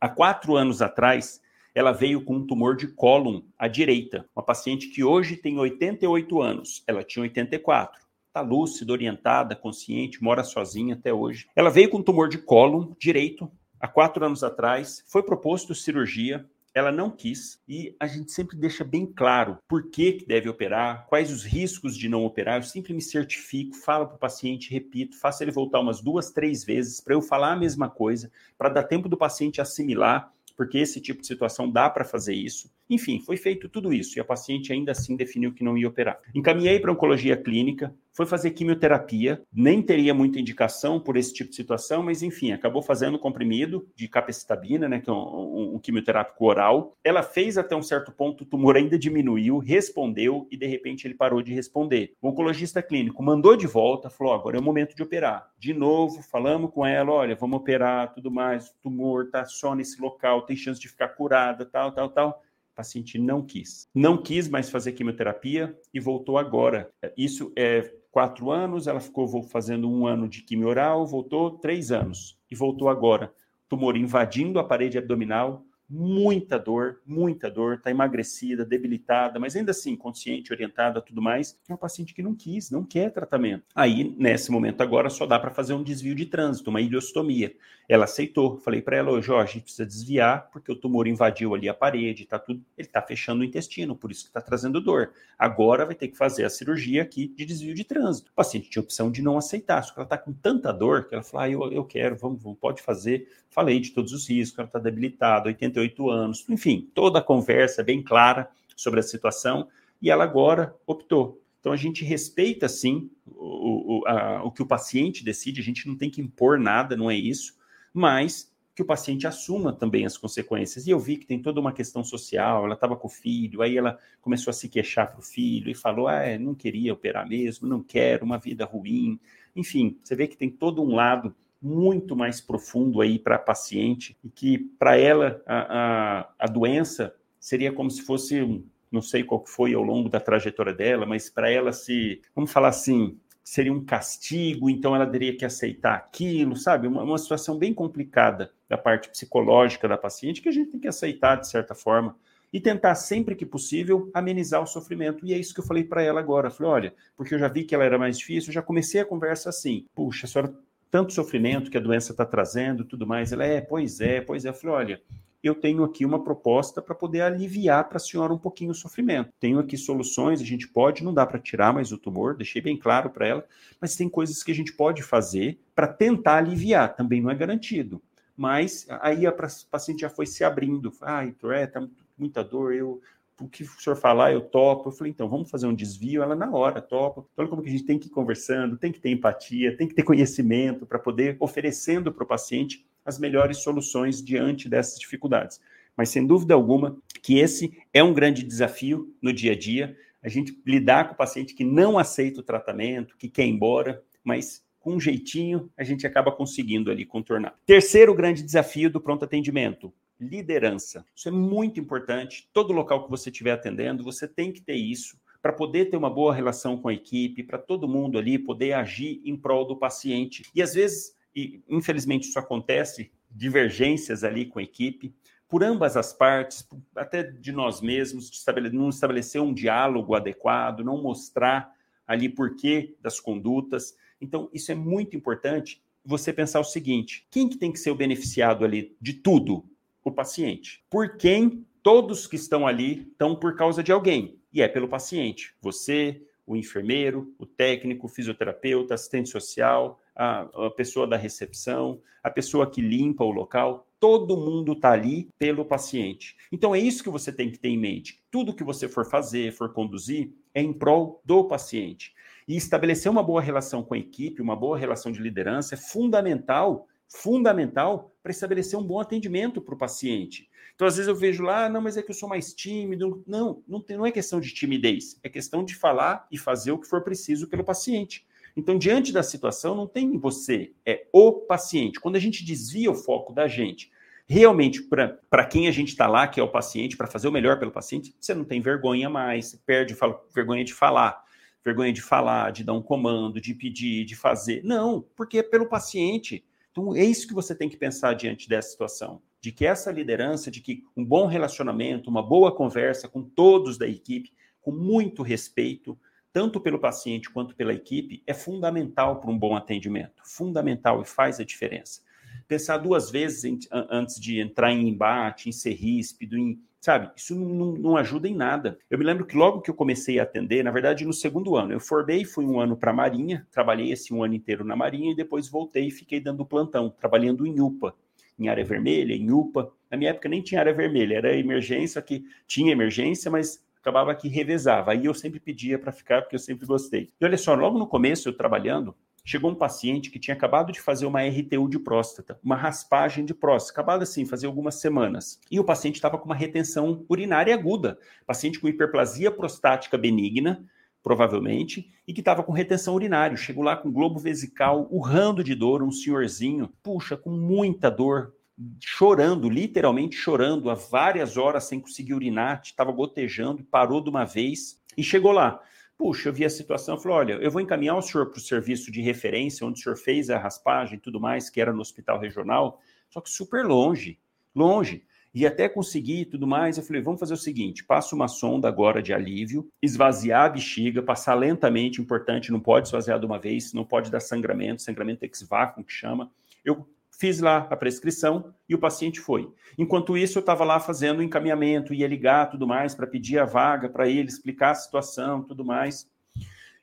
há quatro anos atrás, ela veio com um tumor de cólon à direita. Uma paciente que hoje tem 88 anos, ela tinha 84. Está lúcida, orientada, consciente, mora sozinha até hoje. Ela veio com um tumor de cólon direito há quatro anos atrás, foi proposto cirurgia, ela não quis e a gente sempre deixa bem claro por que, que deve operar, quais os riscos de não operar. Eu sempre me certifico, falo para o paciente, repito, faço ele voltar umas duas, três vezes para eu falar a mesma coisa, para dar tempo do paciente assimilar, porque esse tipo de situação dá para fazer isso. Enfim, foi feito tudo isso e a paciente ainda assim definiu que não ia operar. Encaminhei para oncologia clínica, foi fazer quimioterapia, nem teria muita indicação por esse tipo de situação, mas enfim, acabou fazendo comprimido de capecitabina, né, que é um, um, um quimioterápico oral. Ela fez até um certo ponto, o tumor ainda diminuiu, respondeu e de repente ele parou de responder. O oncologista clínico mandou de volta, falou: agora é o momento de operar. De novo, falamos com ela: olha, vamos operar, tudo mais, o tumor tá só nesse local, tem chance de ficar curada, tal, tal, tal paciente não quis. Não quis mais fazer quimioterapia e voltou agora. Isso é quatro anos, ela ficou fazendo um ano de quimio oral, voltou três anos e voltou agora. Tumor invadindo a parede abdominal, muita dor, muita dor, está emagrecida, debilitada, mas ainda assim consciente, orientada, tudo mais. É um paciente que não quis, não quer tratamento. Aí, nesse momento agora, só dá para fazer um desvio de trânsito, uma ileostomia. Ela aceitou. Falei para ela, ô Jorge, precisa desviar, porque o tumor invadiu ali a parede, tá tudo, ele está fechando o intestino, por isso que está trazendo dor. Agora vai ter que fazer a cirurgia aqui de desvio de trânsito. O paciente tinha opção de não aceitar, só que ela está com tanta dor que ela falou, ah, eu, eu quero, vamos, vamos, pode fazer. Falei de todos os riscos, ela está debilitada, 88 anos, enfim, toda a conversa bem clara sobre a situação, e ela agora optou. Então a gente respeita sim o, o, a, o que o paciente decide, a gente não tem que impor nada, não é isso, mas que o paciente assuma também as consequências. E eu vi que tem toda uma questão social, ela estava com o filho, aí ela começou a se queixar para o filho e falou: ah, é, não queria operar mesmo, não quero, uma vida ruim. Enfim, você vê que tem todo um lado muito mais profundo aí para a paciente e que para ela a, a, a, doença seria como se fosse não sei qual foi ao longo da trajetória dela, mas para ela se, vamos falar assim, seria um castigo, então ela teria que aceitar aquilo, sabe? Uma, uma situação bem complicada da parte psicológica da paciente que a gente tem que aceitar de certa forma e tentar sempre que possível amenizar o sofrimento. E é isso que eu falei para ela agora. Eu falei, olha, porque eu já vi que ela era mais difícil, eu já comecei a conversa assim. Puxa, a senhora tanto sofrimento que a doença está trazendo, tudo mais. Ela é, pois é, pois é. Eu falei, olha, eu tenho aqui uma proposta para poder aliviar para a senhora um pouquinho o sofrimento. Tenho aqui soluções, a gente pode, não dá para tirar mais o tumor, deixei bem claro para ela, mas tem coisas que a gente pode fazer para tentar aliviar, também não é garantido. Mas aí a paciente já foi se abrindo. Ah, Heitor, é, tá muita dor, eu o que o senhor falar, eu topo. Eu falei, então, vamos fazer um desvio. Ela, na hora, topa. Então, olha como que a gente tem que ir conversando, tem que ter empatia, tem que ter conhecimento para poder oferecendo para o paciente as melhores soluções diante dessas dificuldades. Mas, sem dúvida alguma, que esse é um grande desafio no dia a dia, a gente lidar com o paciente que não aceita o tratamento, que quer ir embora, mas com um jeitinho a gente acaba conseguindo ali contornar. Terceiro grande desafio do pronto atendimento, liderança. Isso é muito importante. Todo local que você estiver atendendo, você tem que ter isso para poder ter uma boa relação com a equipe, para todo mundo ali poder agir em prol do paciente. E às vezes, e infelizmente isso acontece, divergências ali com a equipe, por ambas as partes, até de nós mesmos, de não estabelecer um diálogo adequado, não mostrar ali porquê das condutas. Então, isso é muito importante você pensar o seguinte: quem que tem que ser o beneficiado ali de tudo? O paciente. Por quem todos que estão ali estão por causa de alguém, e é pelo paciente. Você, o enfermeiro, o técnico, o fisioterapeuta, assistente social, a, a pessoa da recepção, a pessoa que limpa o local, todo mundo está ali pelo paciente. Então é isso que você tem que ter em mente. Tudo que você for fazer, for conduzir, é em prol do paciente. E estabelecer uma boa relação com a equipe, uma boa relação de liderança é fundamental fundamental para estabelecer um bom atendimento para o paciente. Então, às vezes eu vejo lá, não, mas é que eu sou mais tímido. Não, não, tem, não é questão de timidez, é questão de falar e fazer o que for preciso pelo paciente. Então, diante da situação, não tem você, é o paciente. Quando a gente desvia o foco da gente realmente para quem a gente está lá, que é o paciente, para fazer o melhor pelo paciente, você não tem vergonha mais, perde fala, vergonha de falar, vergonha de falar, de dar um comando, de pedir, de fazer. Não, porque é pelo paciente. Então, é isso que você tem que pensar diante dessa situação. De que essa liderança, de que um bom relacionamento, uma boa conversa com todos da equipe, com muito respeito, tanto pelo paciente quanto pela equipe, é fundamental para um bom atendimento. Fundamental e faz a diferença. Pensar duas vezes antes de entrar em embate, em ser ríspido, em Sabe, isso não, não, ajuda em nada. Eu me lembro que logo que eu comecei a atender, na verdade, no segundo ano, eu formei, fui um ano para a Marinha, trabalhei esse um ano inteiro na Marinha e depois voltei e fiquei dando plantão, trabalhando em UPA, em área vermelha, em UPA. Na minha época nem tinha área vermelha, era emergência, que tinha emergência, mas acabava que revezava. Aí eu sempre pedia para ficar, porque eu sempre gostei. E olha só, logo no começo, eu trabalhando, chegou um paciente que tinha acabado de fazer uma RTU de próstata, uma raspagem de próstata, acabado assim, fazer algumas semanas. E o paciente estava com uma retenção urinária aguda, paciente com hiperplasia prostática benigna, provavelmente, e que estava com retenção urinária. Chegou lá com globo vesical, urrando de dor, um senhorzinho, puxa, com muita dor, chorando, literalmente chorando, há várias horas sem conseguir urinar, estava gotejando, parou de uma vez e chegou lá. Puxa, eu vi a situação e falei: olha, eu vou encaminhar o senhor para o serviço de referência, onde o senhor fez a raspagem e tudo mais, que era no hospital regional, só que super longe, longe. E até conseguir tudo mais, eu falei: vamos fazer o seguinte: passa uma sonda agora de alívio, esvaziar a bexiga, passar lentamente, importante, não pode esvaziar de uma vez, não pode dar sangramento, sangramento ex-vácuo, que chama. Eu Fiz lá a prescrição e o paciente foi. Enquanto isso, eu estava lá fazendo o encaminhamento, ia ligar tudo mais para pedir a vaga para ele, explicar a situação, tudo mais.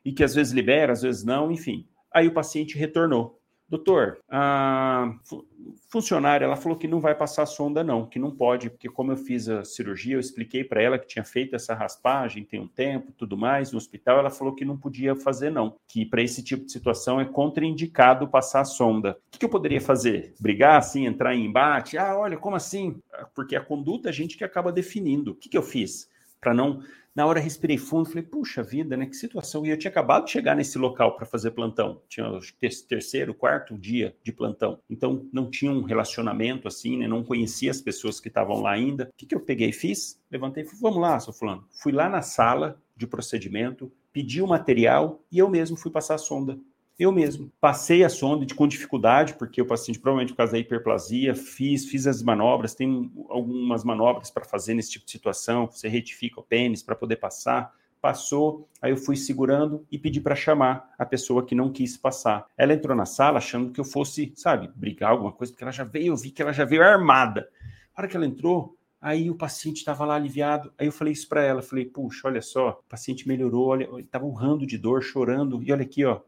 E que às vezes libera, às vezes não, enfim. Aí o paciente retornou. Doutor, a funcionária ela falou que não vai passar sonda não, que não pode, porque como eu fiz a cirurgia, eu expliquei para ela que tinha feito essa raspagem tem um tempo, tudo mais, no hospital, ela falou que não podia fazer não, que para esse tipo de situação é contraindicado passar a sonda. O que, eu poderia fazer? Brigar assim, entrar em embate? Ah, olha, como assim? Porque a conduta a gente que acaba definindo. O que eu fiz? Para não na hora respirei fundo, falei, puxa vida, né? Que situação. E eu tinha acabado de chegar nesse local para fazer plantão. Tinha o terceiro, quarto dia de plantão. Então não tinha um relacionamento assim, né? Não conhecia as pessoas que estavam lá ainda. O que, que eu peguei e fiz? Levantei e falei, vamos lá, seu fulano. Fui lá na sala de procedimento, pedi o material e eu mesmo fui passar a sonda. Eu mesmo. Passei a sonda com dificuldade, porque o paciente, provavelmente por causa da hiperplasia, fiz, fiz as manobras, tem algumas manobras para fazer nesse tipo de situação, você retifica o pênis para poder passar. Passou, aí eu fui segurando e pedi para chamar a pessoa que não quis passar. Ela entrou na sala achando que eu fosse, sabe, brigar alguma coisa, porque ela já veio, eu vi que ela já veio armada. A hora que ela entrou, Aí o paciente estava lá aliviado. Aí eu falei isso para ela, falei: "Puxa, olha só, o paciente melhorou, olha, ele estava urrando de dor, chorando. E olha aqui, ó,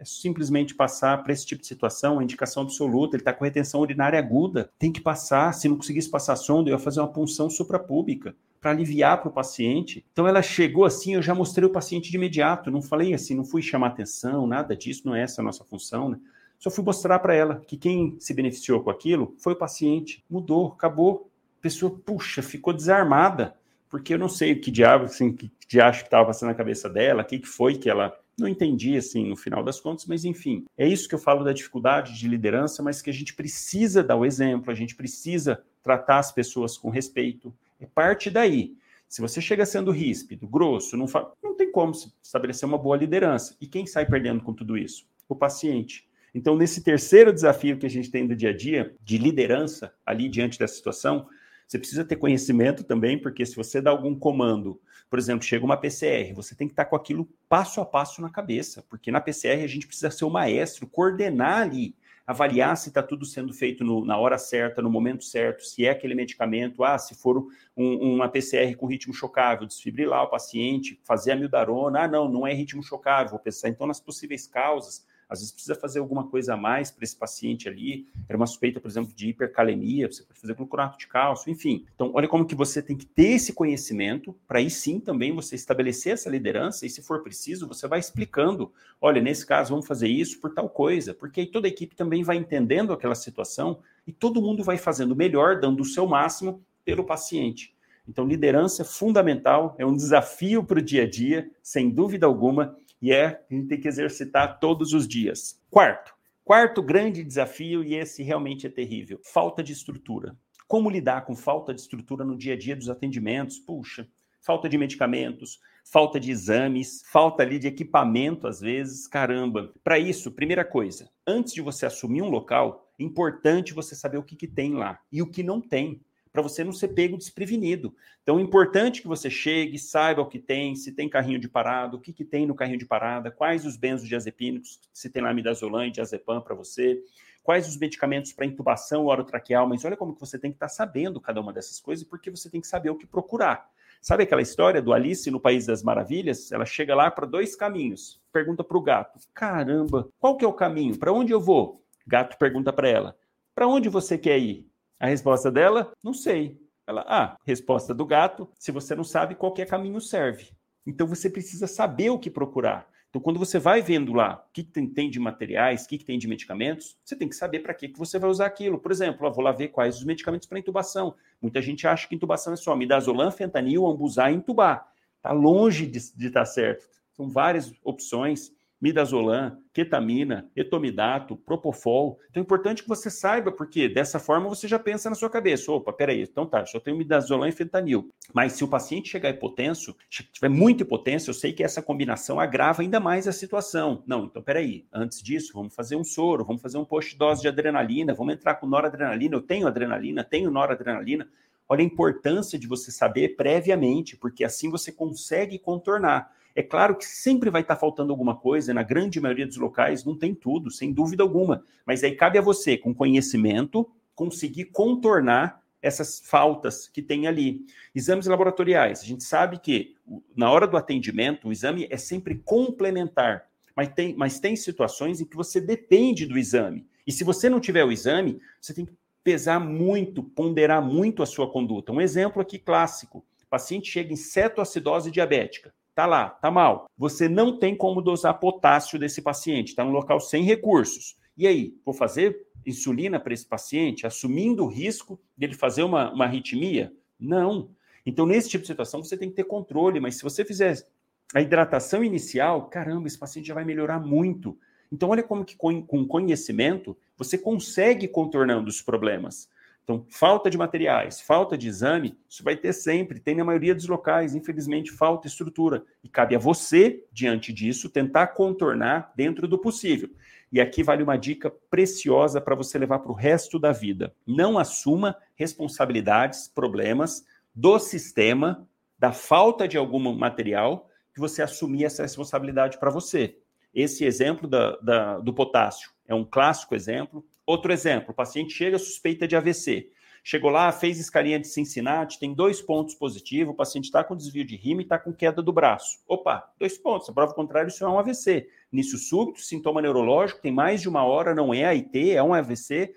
é simplesmente passar para esse tipo de situação, a indicação absoluta, ele está com retenção urinária aguda, tem que passar, se não conseguisse passar sonda, eu ia fazer uma punção suprapúbica para aliviar para o paciente. Então ela chegou assim, eu já mostrei o paciente de imediato, não falei assim, não fui chamar atenção, nada disso, não é essa a nossa função, né? Só fui mostrar para ela que quem se beneficiou com aquilo foi o paciente. Mudou, acabou. A pessoa, puxa, ficou desarmada, porque eu não sei o que diabo, assim, que diabo que estava passando na cabeça dela, o que, que foi que ela não entendi, assim, no final das contas, mas enfim, é isso que eu falo da dificuldade de liderança, mas que a gente precisa dar o exemplo, a gente precisa tratar as pessoas com respeito. É parte daí. Se você chega sendo ríspido, grosso, não, fa... não tem como estabelecer uma boa liderança. E quem sai perdendo com tudo isso? O paciente. Então, nesse terceiro desafio que a gente tem do dia a dia, de liderança, ali diante dessa situação, você precisa ter conhecimento também, porque se você dá algum comando, por exemplo, chega uma PCR, você tem que estar com aquilo passo a passo na cabeça, porque na PCR a gente precisa ser o maestro, coordenar ali, avaliar se está tudo sendo feito no, na hora certa, no momento certo, se é aquele medicamento, ah, se for um, uma PCR com ritmo chocável, desfibrilar o paciente, fazer a mildarona, ah, não, não é ritmo chocável, vou pensar então nas possíveis causas, às vezes precisa fazer alguma coisa a mais para esse paciente ali. Era uma suspeita, por exemplo, de hipercalemia, você pode fazer gluconato de cálcio, enfim. Então, olha como que você tem que ter esse conhecimento para aí sim também você estabelecer essa liderança e se for preciso, você vai explicando, olha, nesse caso vamos fazer isso por tal coisa, porque aí toda a equipe também vai entendendo aquela situação e todo mundo vai fazendo melhor, dando o seu máximo pelo paciente. Então, liderança é fundamental, é um desafio para o dia a dia, sem dúvida alguma, e é a gente tem que exercitar todos os dias. Quarto, quarto grande desafio, e esse realmente é terrível: falta de estrutura. Como lidar com falta de estrutura no dia a dia dos atendimentos? Puxa, falta de medicamentos, falta de exames, falta ali de equipamento às vezes, caramba. Para isso, primeira coisa, antes de você assumir um local, é importante você saber o que, que tem lá e o que não tem para você não ser pego desprevenido. Então, é importante que você chegue, saiba o que tem, se tem carrinho de parada, o que, que tem no carrinho de parada, quais os benzodiazepínicos, se tem lá midazolam e diazepam para você, quais os medicamentos para intubação orotraqueal, mas olha como que você tem que estar tá sabendo cada uma dessas coisas, porque você tem que saber o que procurar. Sabe aquela história do Alice no País das Maravilhas? Ela chega lá para dois caminhos. Pergunta para o gato: Caramba, qual que é o caminho? Para onde eu vou? Gato pergunta para ela: Para onde você quer ir? A resposta dela, não sei. Ela, ah, resposta do gato: se você não sabe, qualquer caminho serve. Então você precisa saber o que procurar. Então, quando você vai vendo lá o que, tem, de materiais, o que, tem de medicamentos, você tem que saber para que, que você vai usar aquilo. Por exemplo, vou lá ver quais os medicamentos para intubação. Muita gente acha que intubação é só midazolam, fentanil, ambuzar e intubar. Está longe de estar tá certo. São várias opções midazolam, ketamina, etomidato, propofol. Então é importante que você saiba, porque dessa forma você já pensa na sua cabeça, opa, peraí, então tá, só tenho midazolam e fentanil. Mas se o paciente chegar hipotenso, tiver muita hipotência, eu sei que essa combinação agrava ainda mais a situação. Não, então peraí, antes disso, vamos fazer um soro, vamos fazer um post-dose de adrenalina, vamos entrar com noradrenalina, eu tenho adrenalina, tenho noradrenalina. Olha a importância de você saber previamente, porque assim você consegue contornar. É claro que sempre vai estar faltando alguma coisa, na grande maioria dos locais não tem tudo, sem dúvida alguma. Mas aí cabe a você, com conhecimento, conseguir contornar essas faltas que tem ali. Exames laboratoriais. A gente sabe que na hora do atendimento, o exame é sempre complementar. Mas tem, mas tem situações em que você depende do exame. E se você não tiver o exame, você tem que pesar muito, ponderar muito a sua conduta. Um exemplo aqui clássico: o paciente chega em cetoacidose diabética. Tá lá, tá mal. Você não tem como dosar potássio desse paciente, está no local sem recursos. E aí, vou fazer insulina para esse paciente, assumindo o risco dele fazer uma, uma arritmia? Não. Então, nesse tipo de situação, você tem que ter controle, mas se você fizer a hidratação inicial, caramba, esse paciente já vai melhorar muito. Então, olha como que com conhecimento você consegue contornando os problemas. Então, falta de materiais, falta de exame, isso vai ter sempre, tem na maioria dos locais, infelizmente, falta estrutura. E cabe a você, diante disso, tentar contornar dentro do possível. E aqui vale uma dica preciosa para você levar para o resto da vida. Não assuma responsabilidades, problemas do sistema, da falta de algum material, que você assumir essa responsabilidade para você. Esse exemplo da, da, do potássio é um clássico exemplo. Outro exemplo, o paciente chega suspeita de AVC. Chegou lá, fez escalinha de Cincinnati, tem dois pontos positivos, o paciente está com desvio de rima e está com queda do braço. Opa, dois pontos, a prova contrária, isso é um AVC. Início súbito, sintoma neurológico, tem mais de uma hora, não é AIT, é um AVC.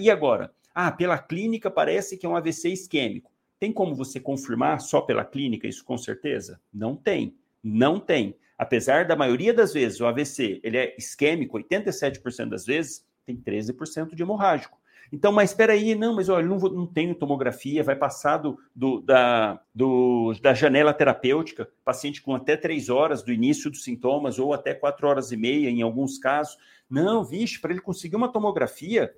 E agora? Ah, pela clínica parece que é um AVC isquêmico. Tem como você confirmar só pela clínica isso com certeza? Não tem, não tem. Apesar da maioria das vezes o AVC ele é isquêmico, 87% das vezes, tem 13% de hemorrágico. Então, mas espera aí, não, mas olha, não, não tenho tomografia, vai passar do, do, da, do, da janela terapêutica, paciente com até três horas do início dos sintomas, ou até quatro horas e meia, em alguns casos. Não, vixe, para ele conseguir uma tomografia,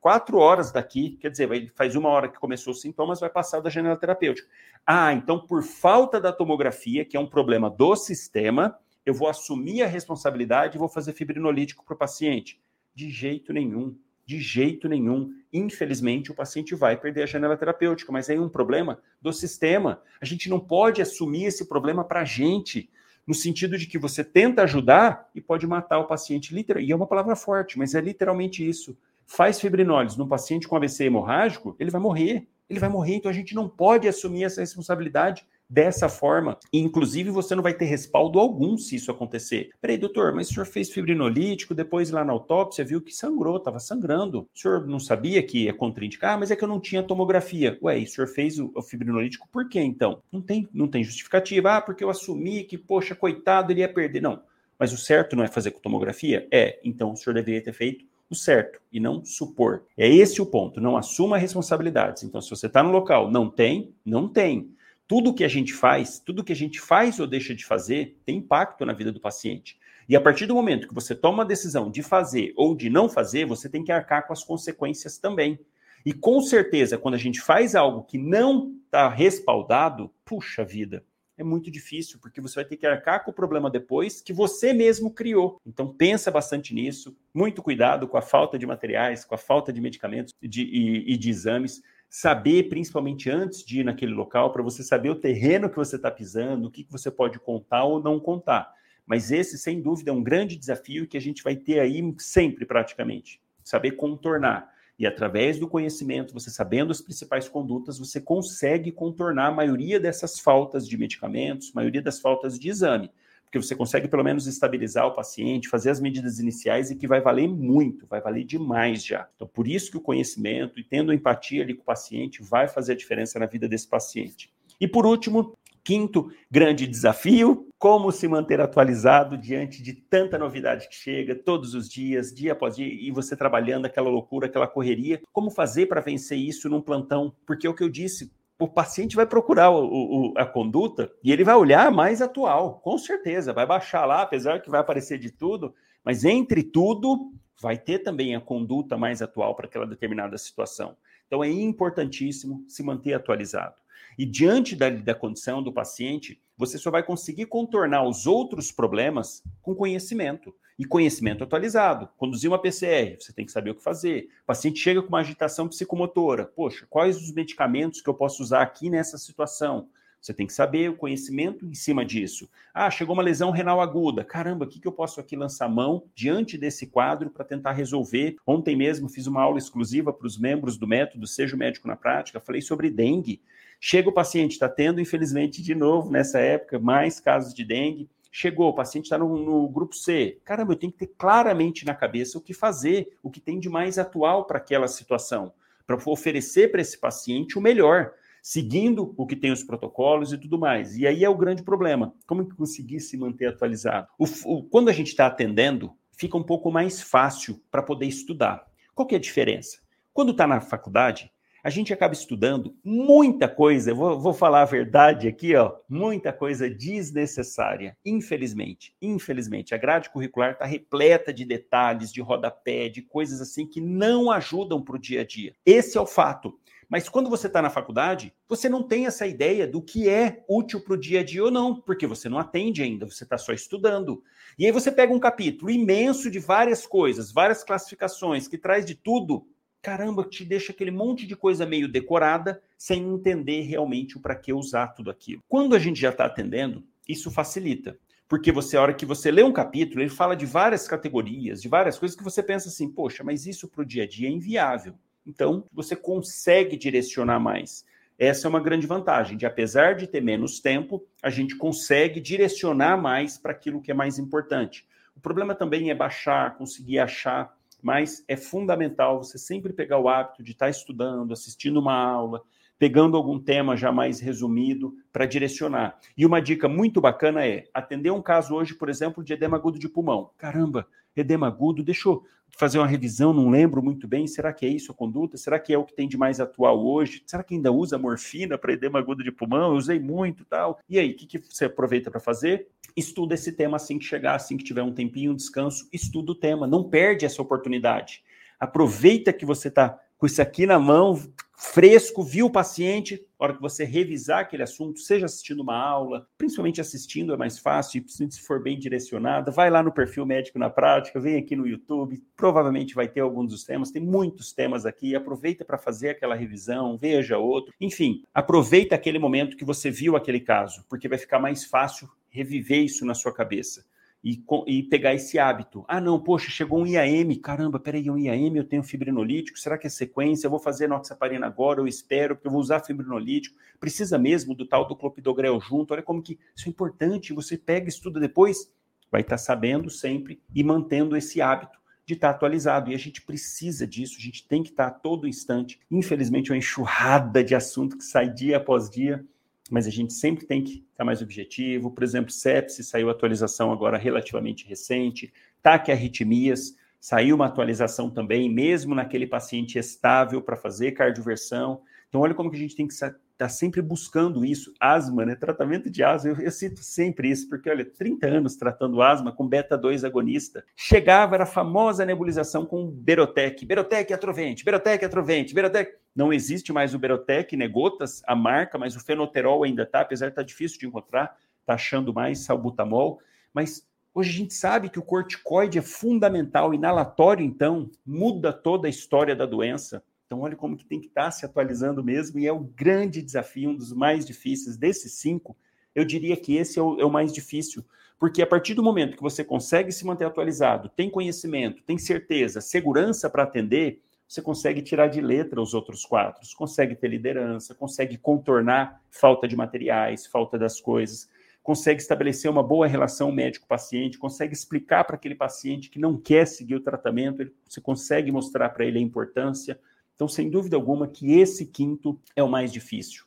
quatro horas daqui, quer dizer, ele faz uma hora que começou os sintomas, vai passar da janela terapêutica. Ah, então por falta da tomografia, que é um problema do sistema, eu vou assumir a responsabilidade e vou fazer fibrinolítico para o paciente. De jeito nenhum, de jeito nenhum. Infelizmente, o paciente vai perder a janela terapêutica, mas aí é um problema do sistema. A gente não pode assumir esse problema para a gente, no sentido de que você tenta ajudar e pode matar o paciente, literal. E é uma palavra forte, mas é literalmente isso. Faz fibrinólise num paciente com AVC hemorrágico, ele vai morrer. Ele vai morrer, então a gente não pode assumir essa responsabilidade dessa forma. Inclusive, você não vai ter respaldo algum se isso acontecer. Peraí, doutor, mas o senhor fez fibrinolítico, depois lá na autópsia viu que sangrou, estava sangrando. O senhor não sabia que ia contraindicar? Ah, mas é que eu não tinha tomografia. Ué, e o senhor fez o, o fibrinolítico por quê, então? Não tem, não tem justificativa. Ah, porque eu assumi que, poxa, coitado, ele ia perder. Não. Mas o certo não é fazer com tomografia? É. Então, o senhor deveria ter feito o certo e não supor. É esse o ponto. Não assuma responsabilidades. Então, se você está no local, não tem, não tem tudo que a gente faz, tudo que a gente faz ou deixa de fazer, tem impacto na vida do paciente. E a partir do momento que você toma a decisão de fazer ou de não fazer, você tem que arcar com as consequências também. E com certeza, quando a gente faz algo que não está respaldado, puxa vida, é muito difícil, porque você vai ter que arcar com o problema depois que você mesmo criou. Então pensa bastante nisso, muito cuidado com a falta de materiais, com a falta de medicamentos de, e, e de exames saber, principalmente antes de ir naquele local, para você saber o terreno que você está pisando, o que, que você pode contar ou não contar. Mas esse, sem dúvida, é um grande desafio que a gente vai ter aí sempre, praticamente. Saber contornar. E através do conhecimento, você sabendo as principais condutas, você consegue contornar a maioria dessas faltas de medicamentos, maioria das faltas de exame. Porque você consegue pelo menos estabilizar o paciente, fazer as medidas iniciais e que vai valer muito, vai valer demais já. Então, por isso que o conhecimento e tendo empatia ali com o paciente vai fazer a diferença na vida desse paciente. E por último, Quinto grande desafio: como se manter atualizado diante de tanta novidade que chega todos os dias, dia após dia, e você trabalhando aquela loucura, aquela correria. Como fazer para vencer isso num plantão? Porque é o que eu disse, o paciente vai procurar o, o, a conduta e ele vai olhar mais atual, com certeza, vai baixar lá, apesar que vai aparecer de tudo, mas entre tudo vai ter também a conduta mais atual para aquela determinada situação. Então é importantíssimo se manter atualizado. E diante da, da condição do paciente, você só vai conseguir contornar os outros problemas com conhecimento. E conhecimento atualizado. Conduzir uma PCR, você tem que saber o que fazer. O paciente chega com uma agitação psicomotora. Poxa, quais os medicamentos que eu posso usar aqui nessa situação? Você tem que saber o conhecimento em cima disso. Ah, chegou uma lesão renal aguda. Caramba, o que, que eu posso aqui lançar mão diante desse quadro para tentar resolver? Ontem mesmo fiz uma aula exclusiva para os membros do método Seja Médico na Prática. Falei sobre dengue. Chega o paciente, está tendo, infelizmente, de novo, nessa época, mais casos de dengue. Chegou, o paciente está no, no, grupo C. Caramba, eu tenho que ter claramente na cabeça o que fazer, o que tem de mais atual para aquela situação, para oferecer para esse paciente o melhor, seguindo o que tem os protocolos e tudo mais. E aí é o grande problema: como conseguir se manter atualizado? O, o, quando a gente está atendendo, fica um pouco mais fácil para poder estudar. Qual que é a diferença? Quando está na faculdade, a gente acaba estudando muita coisa, vou, vou, falar a verdade aqui, ó, muita coisa desnecessária, infelizmente. Infelizmente, a grade curricular está repleta de detalhes, de rodapé, de coisas assim que não ajudam para o dia a dia. Esse é o fato. Mas quando você está na faculdade, você não tem essa ideia do que é útil para o dia a dia ou não, porque você não atende ainda, você está só estudando. E aí você pega um capítulo imenso de várias coisas, várias classificações, que traz de tudo caramba, te deixa aquele monte de coisa meio decorada, sem entender realmente o para que usar tudo aquilo. Quando a gente já está atendendo, isso facilita. Porque você, a hora que você lê um capítulo, ele fala de várias categorias, de várias coisas que você pensa assim, poxa, mas isso para o dia a dia é inviável. Então, você consegue direcionar mais. Essa é uma grande vantagem, de apesar de ter menos tempo, a gente consegue direcionar mais para aquilo que é mais importante. O problema também é baixar, conseguir achar mas é fundamental você sempre pegar o hábito de estar estudando, assistindo uma aula, pegando algum tema já mais resumido para direcionar. E uma dica muito bacana é atender um caso hoje, por exemplo, de edema agudo de pulmão. Caramba, edema agudo, deixa eu fazer uma revisão, não lembro muito bem. Será que é isso a conduta? Será que é o que tem de mais atual hoje? Será que ainda usa morfina para edema agudo de pulmão? Eu usei muito tal. E aí, o que, que você aproveita para fazer? Estuda esse tema assim que chegar, assim que tiver um tempinho, um descanso, estuda o tema. Não perde essa oportunidade. Aproveita que você está com isso aqui na mão, fresco, viu o paciente, na hora que você revisar aquele assunto, seja assistindo uma aula, principalmente assistindo é mais fácil, se for bem direcionada, vai lá no perfil médico na prática, vem aqui no YouTube, provavelmente vai ter alguns dos temas, tem muitos temas aqui, aproveita para fazer aquela revisão, veja outro, enfim, aproveita aquele momento que você viu aquele caso, porque vai ficar mais fácil reviver isso na sua cabeça e, e, pegar esse hábito. Ah, não, poxa, chegou um IAM, caramba, peraí, um IAM, eu tenho fibrinolítico, será que é sequência? Eu vou fazer noxaparina agora, eu espero, porque eu vou usar fibrinolítico. Precisa mesmo do tal do clopidogrel junto? Olha como que isso é importante, você pega, estuda depois, vai estar sabendo sempre e mantendo esse hábito de estar atualizado. E a gente precisa disso, a gente tem que estar a todo instante. Infelizmente, é uma enxurrada de assunto que sai dia após dia mas a gente sempre tem que estar mais objetivo. Por exemplo, sepsis saiu atualização agora relativamente recente, taquiarritmias, saiu uma atualização também, mesmo naquele paciente estável para fazer cardioversão. Então, olha como que a gente tem que estar tá sempre buscando isso. Asma, né? Tratamento de asma, eu, eu cito sempre isso, porque, olha, 30 anos tratando asma com beta-2 agonista. Chegava, era a famosa nebulização com Berotec. Berotec atrovente, Berotec atrovente, Berotec não existe mais o Berotec, né, gotas, a marca, mas o fenoterol ainda está, apesar de estar tá difícil de encontrar, está achando mais salbutamol. Mas hoje a gente sabe que o corticoide é fundamental, inalatório, então, muda toda a história da doença. Então, olha como que tem que estar tá se atualizando mesmo, e é um grande desafio, um dos mais difíceis desses cinco. Eu diria que esse é o, é o mais difícil, porque a partir do momento que você consegue se manter atualizado, tem conhecimento, tem certeza, segurança para atender, você consegue tirar de letra os outros quatro, consegue ter liderança, consegue contornar falta de materiais, falta das coisas. consegue estabelecer uma boa relação médico-paciente, consegue explicar para aquele paciente que não quer seguir o tratamento, ele, você consegue mostrar para ele a importância. Então, sem dúvida alguma, que esse quinto é o mais difícil.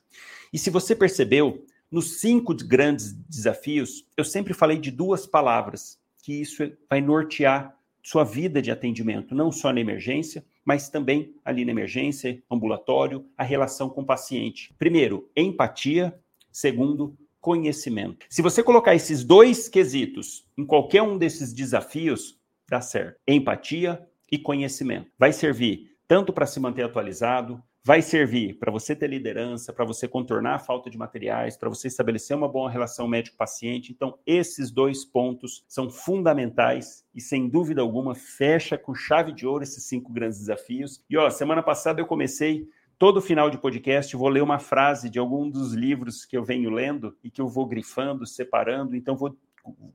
E se você percebeu, nos cinco grandes desafios, eu sempre falei de duas palavras, que isso vai nortear sua vida de atendimento, não só na emergência, mas também ali na emergência, ambulatório, a relação com o paciente. Primeiro, empatia. Segundo, conhecimento. Se você colocar esses dois quesitos em qualquer um desses desafios, dá certo. Empatia e conhecimento. Vai servir tanto para se manter atualizado, vai servir para você ter liderança, para você contornar a falta de materiais, para você estabelecer uma boa relação médico-paciente. Então, esses dois pontos são fundamentais e, sem dúvida alguma, fecha com chave de ouro esses cinco grandes desafios. E, ó, semana passada eu comecei todo final de podcast vou ler uma frase de algum dos livros que eu venho lendo e que eu vou grifando, separando, então vou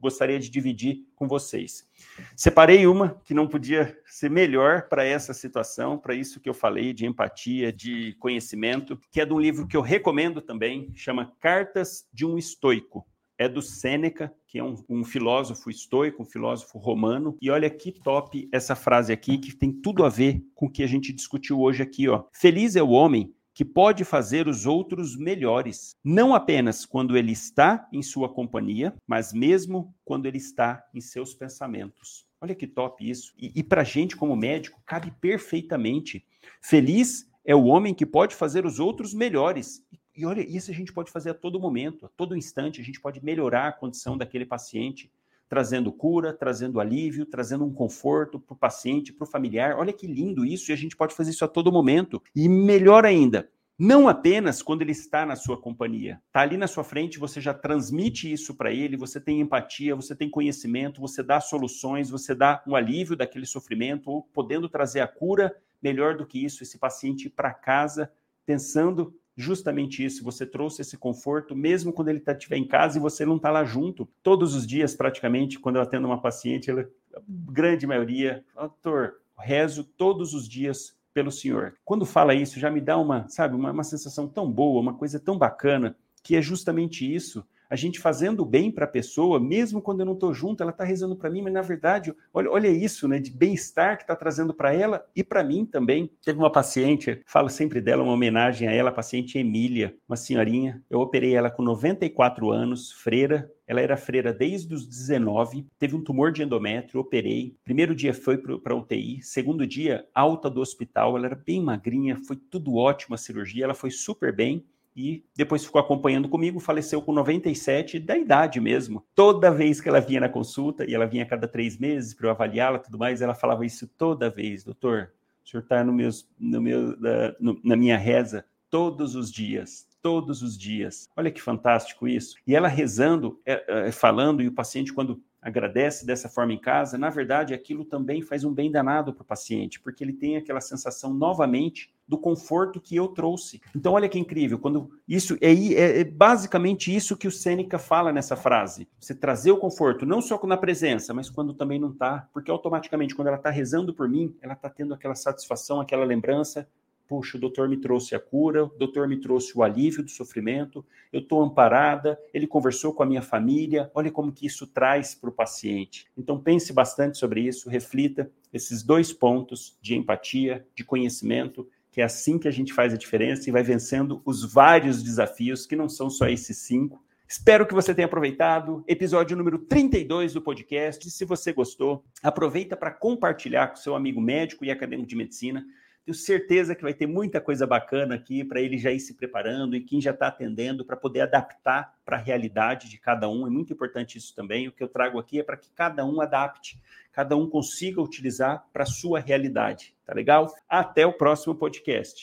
gostaria de dividir com vocês. Separei uma que não podia ser melhor para essa situação, para isso que eu falei de empatia, de conhecimento, que é de um livro que eu recomendo também, chama Cartas de um Estoico. É do Sêneca, que é um, um filósofo estoico, um filósofo romano. E olha que top essa frase aqui, que tem tudo a ver com o que a gente discutiu hoje aqui. Ó. Feliz é o homem que pode fazer os outros melhores, não apenas quando ele está em sua companhia, mas mesmo quando ele está em seus pensamentos. Olha que top isso. E, e para a gente, como médico, cabe perfeitamente. Feliz é o homem que pode fazer os outros melhores. E olha, isso a gente pode fazer a todo momento, a todo instante, a gente pode melhorar a condição daquele paciente, trazendo cura, trazendo alívio, trazendo um conforto para o paciente, para o familiar. Olha que lindo isso, e a gente pode fazer isso a todo momento. E melhor ainda, não apenas quando ele está na sua companhia. Está ali na sua frente, você já transmite isso para ele, você tem empatia, você tem conhecimento, você dá soluções, você dá um alívio daquele sofrimento, ou podendo trazer a cura, melhor do que isso, esse paciente para casa pensando justamente isso. Você trouxe esse conforto, mesmo quando ele estiver tá, em casa e você não está lá junto. Todos os dias, praticamente, quando eu atendo uma paciente, ela, a grande maioria, doutor, rezo todos os dias pelo senhor. Quando fala isso, já me dá uma, sabe, uma, uma sensação tão boa, uma coisa tão bacana, que é justamente isso a gente fazendo bem para a pessoa, mesmo quando eu não estou junto, ela está rezando para mim, mas na verdade, olha, olha isso, né, de bem-estar que está trazendo para ela e para mim também. Teve uma paciente, falo sempre dela, uma homenagem a ela, a paciente Emília, uma senhorinha, eu operei ela com 94 anos, freira, ela era freira desde os 19, teve um tumor de endométrio, operei. Primeiro dia foi para UTI, segundo dia, alta do hospital, ela era bem magrinha, foi tudo ótimo a cirurgia, ela foi super bem e depois ficou acompanhando comigo, faleceu com 97, da idade mesmo. Toda vez que ela vinha na consulta, e ela vinha a cada três meses para eu avaliá-la tudo mais, ela falava isso toda vez, doutor, o senhor está no no meu, na, na minha reza todos os dias, todos os dias. Olha que fantástico isso. E ela rezando, é, é, falando, e o paciente, quando agradece dessa forma em casa, na verdade, aquilo também faz um bem danado para o paciente, porque ele tem aquela sensação novamente do conforto que eu trouxe. Então, olha que incrível, quando isso é, é, é basicamente isso que o Sêneca fala nessa frase. Você trazer o conforto, não só na presença, mas quando também não está, porque automaticamente, quando ela está rezando por mim, ela está tendo aquela satisfação, aquela lembrança puxa, o doutor me trouxe a cura, o doutor me trouxe o alívio do sofrimento, eu estou amparada, ele conversou com a minha família, olha como que isso traz para o paciente. Então pense bastante sobre isso, reflita esses dois pontos de empatia, de conhecimento, que é assim que a gente faz a diferença e vai vencendo os vários desafios, que não são só esses cinco. Espero que você tenha aproveitado. Episódio número 32 do podcast. Se você gostou, aproveita para compartilhar com seu amigo médico e acadêmico de medicina tenho certeza que vai ter muita coisa bacana aqui para ele já ir se preparando e quem já está atendendo para poder adaptar para a realidade de cada um. É muito importante isso também. O que eu trago aqui é para que cada um adapte, cada um consiga utilizar para sua realidade. Tá legal? Até o próximo podcast.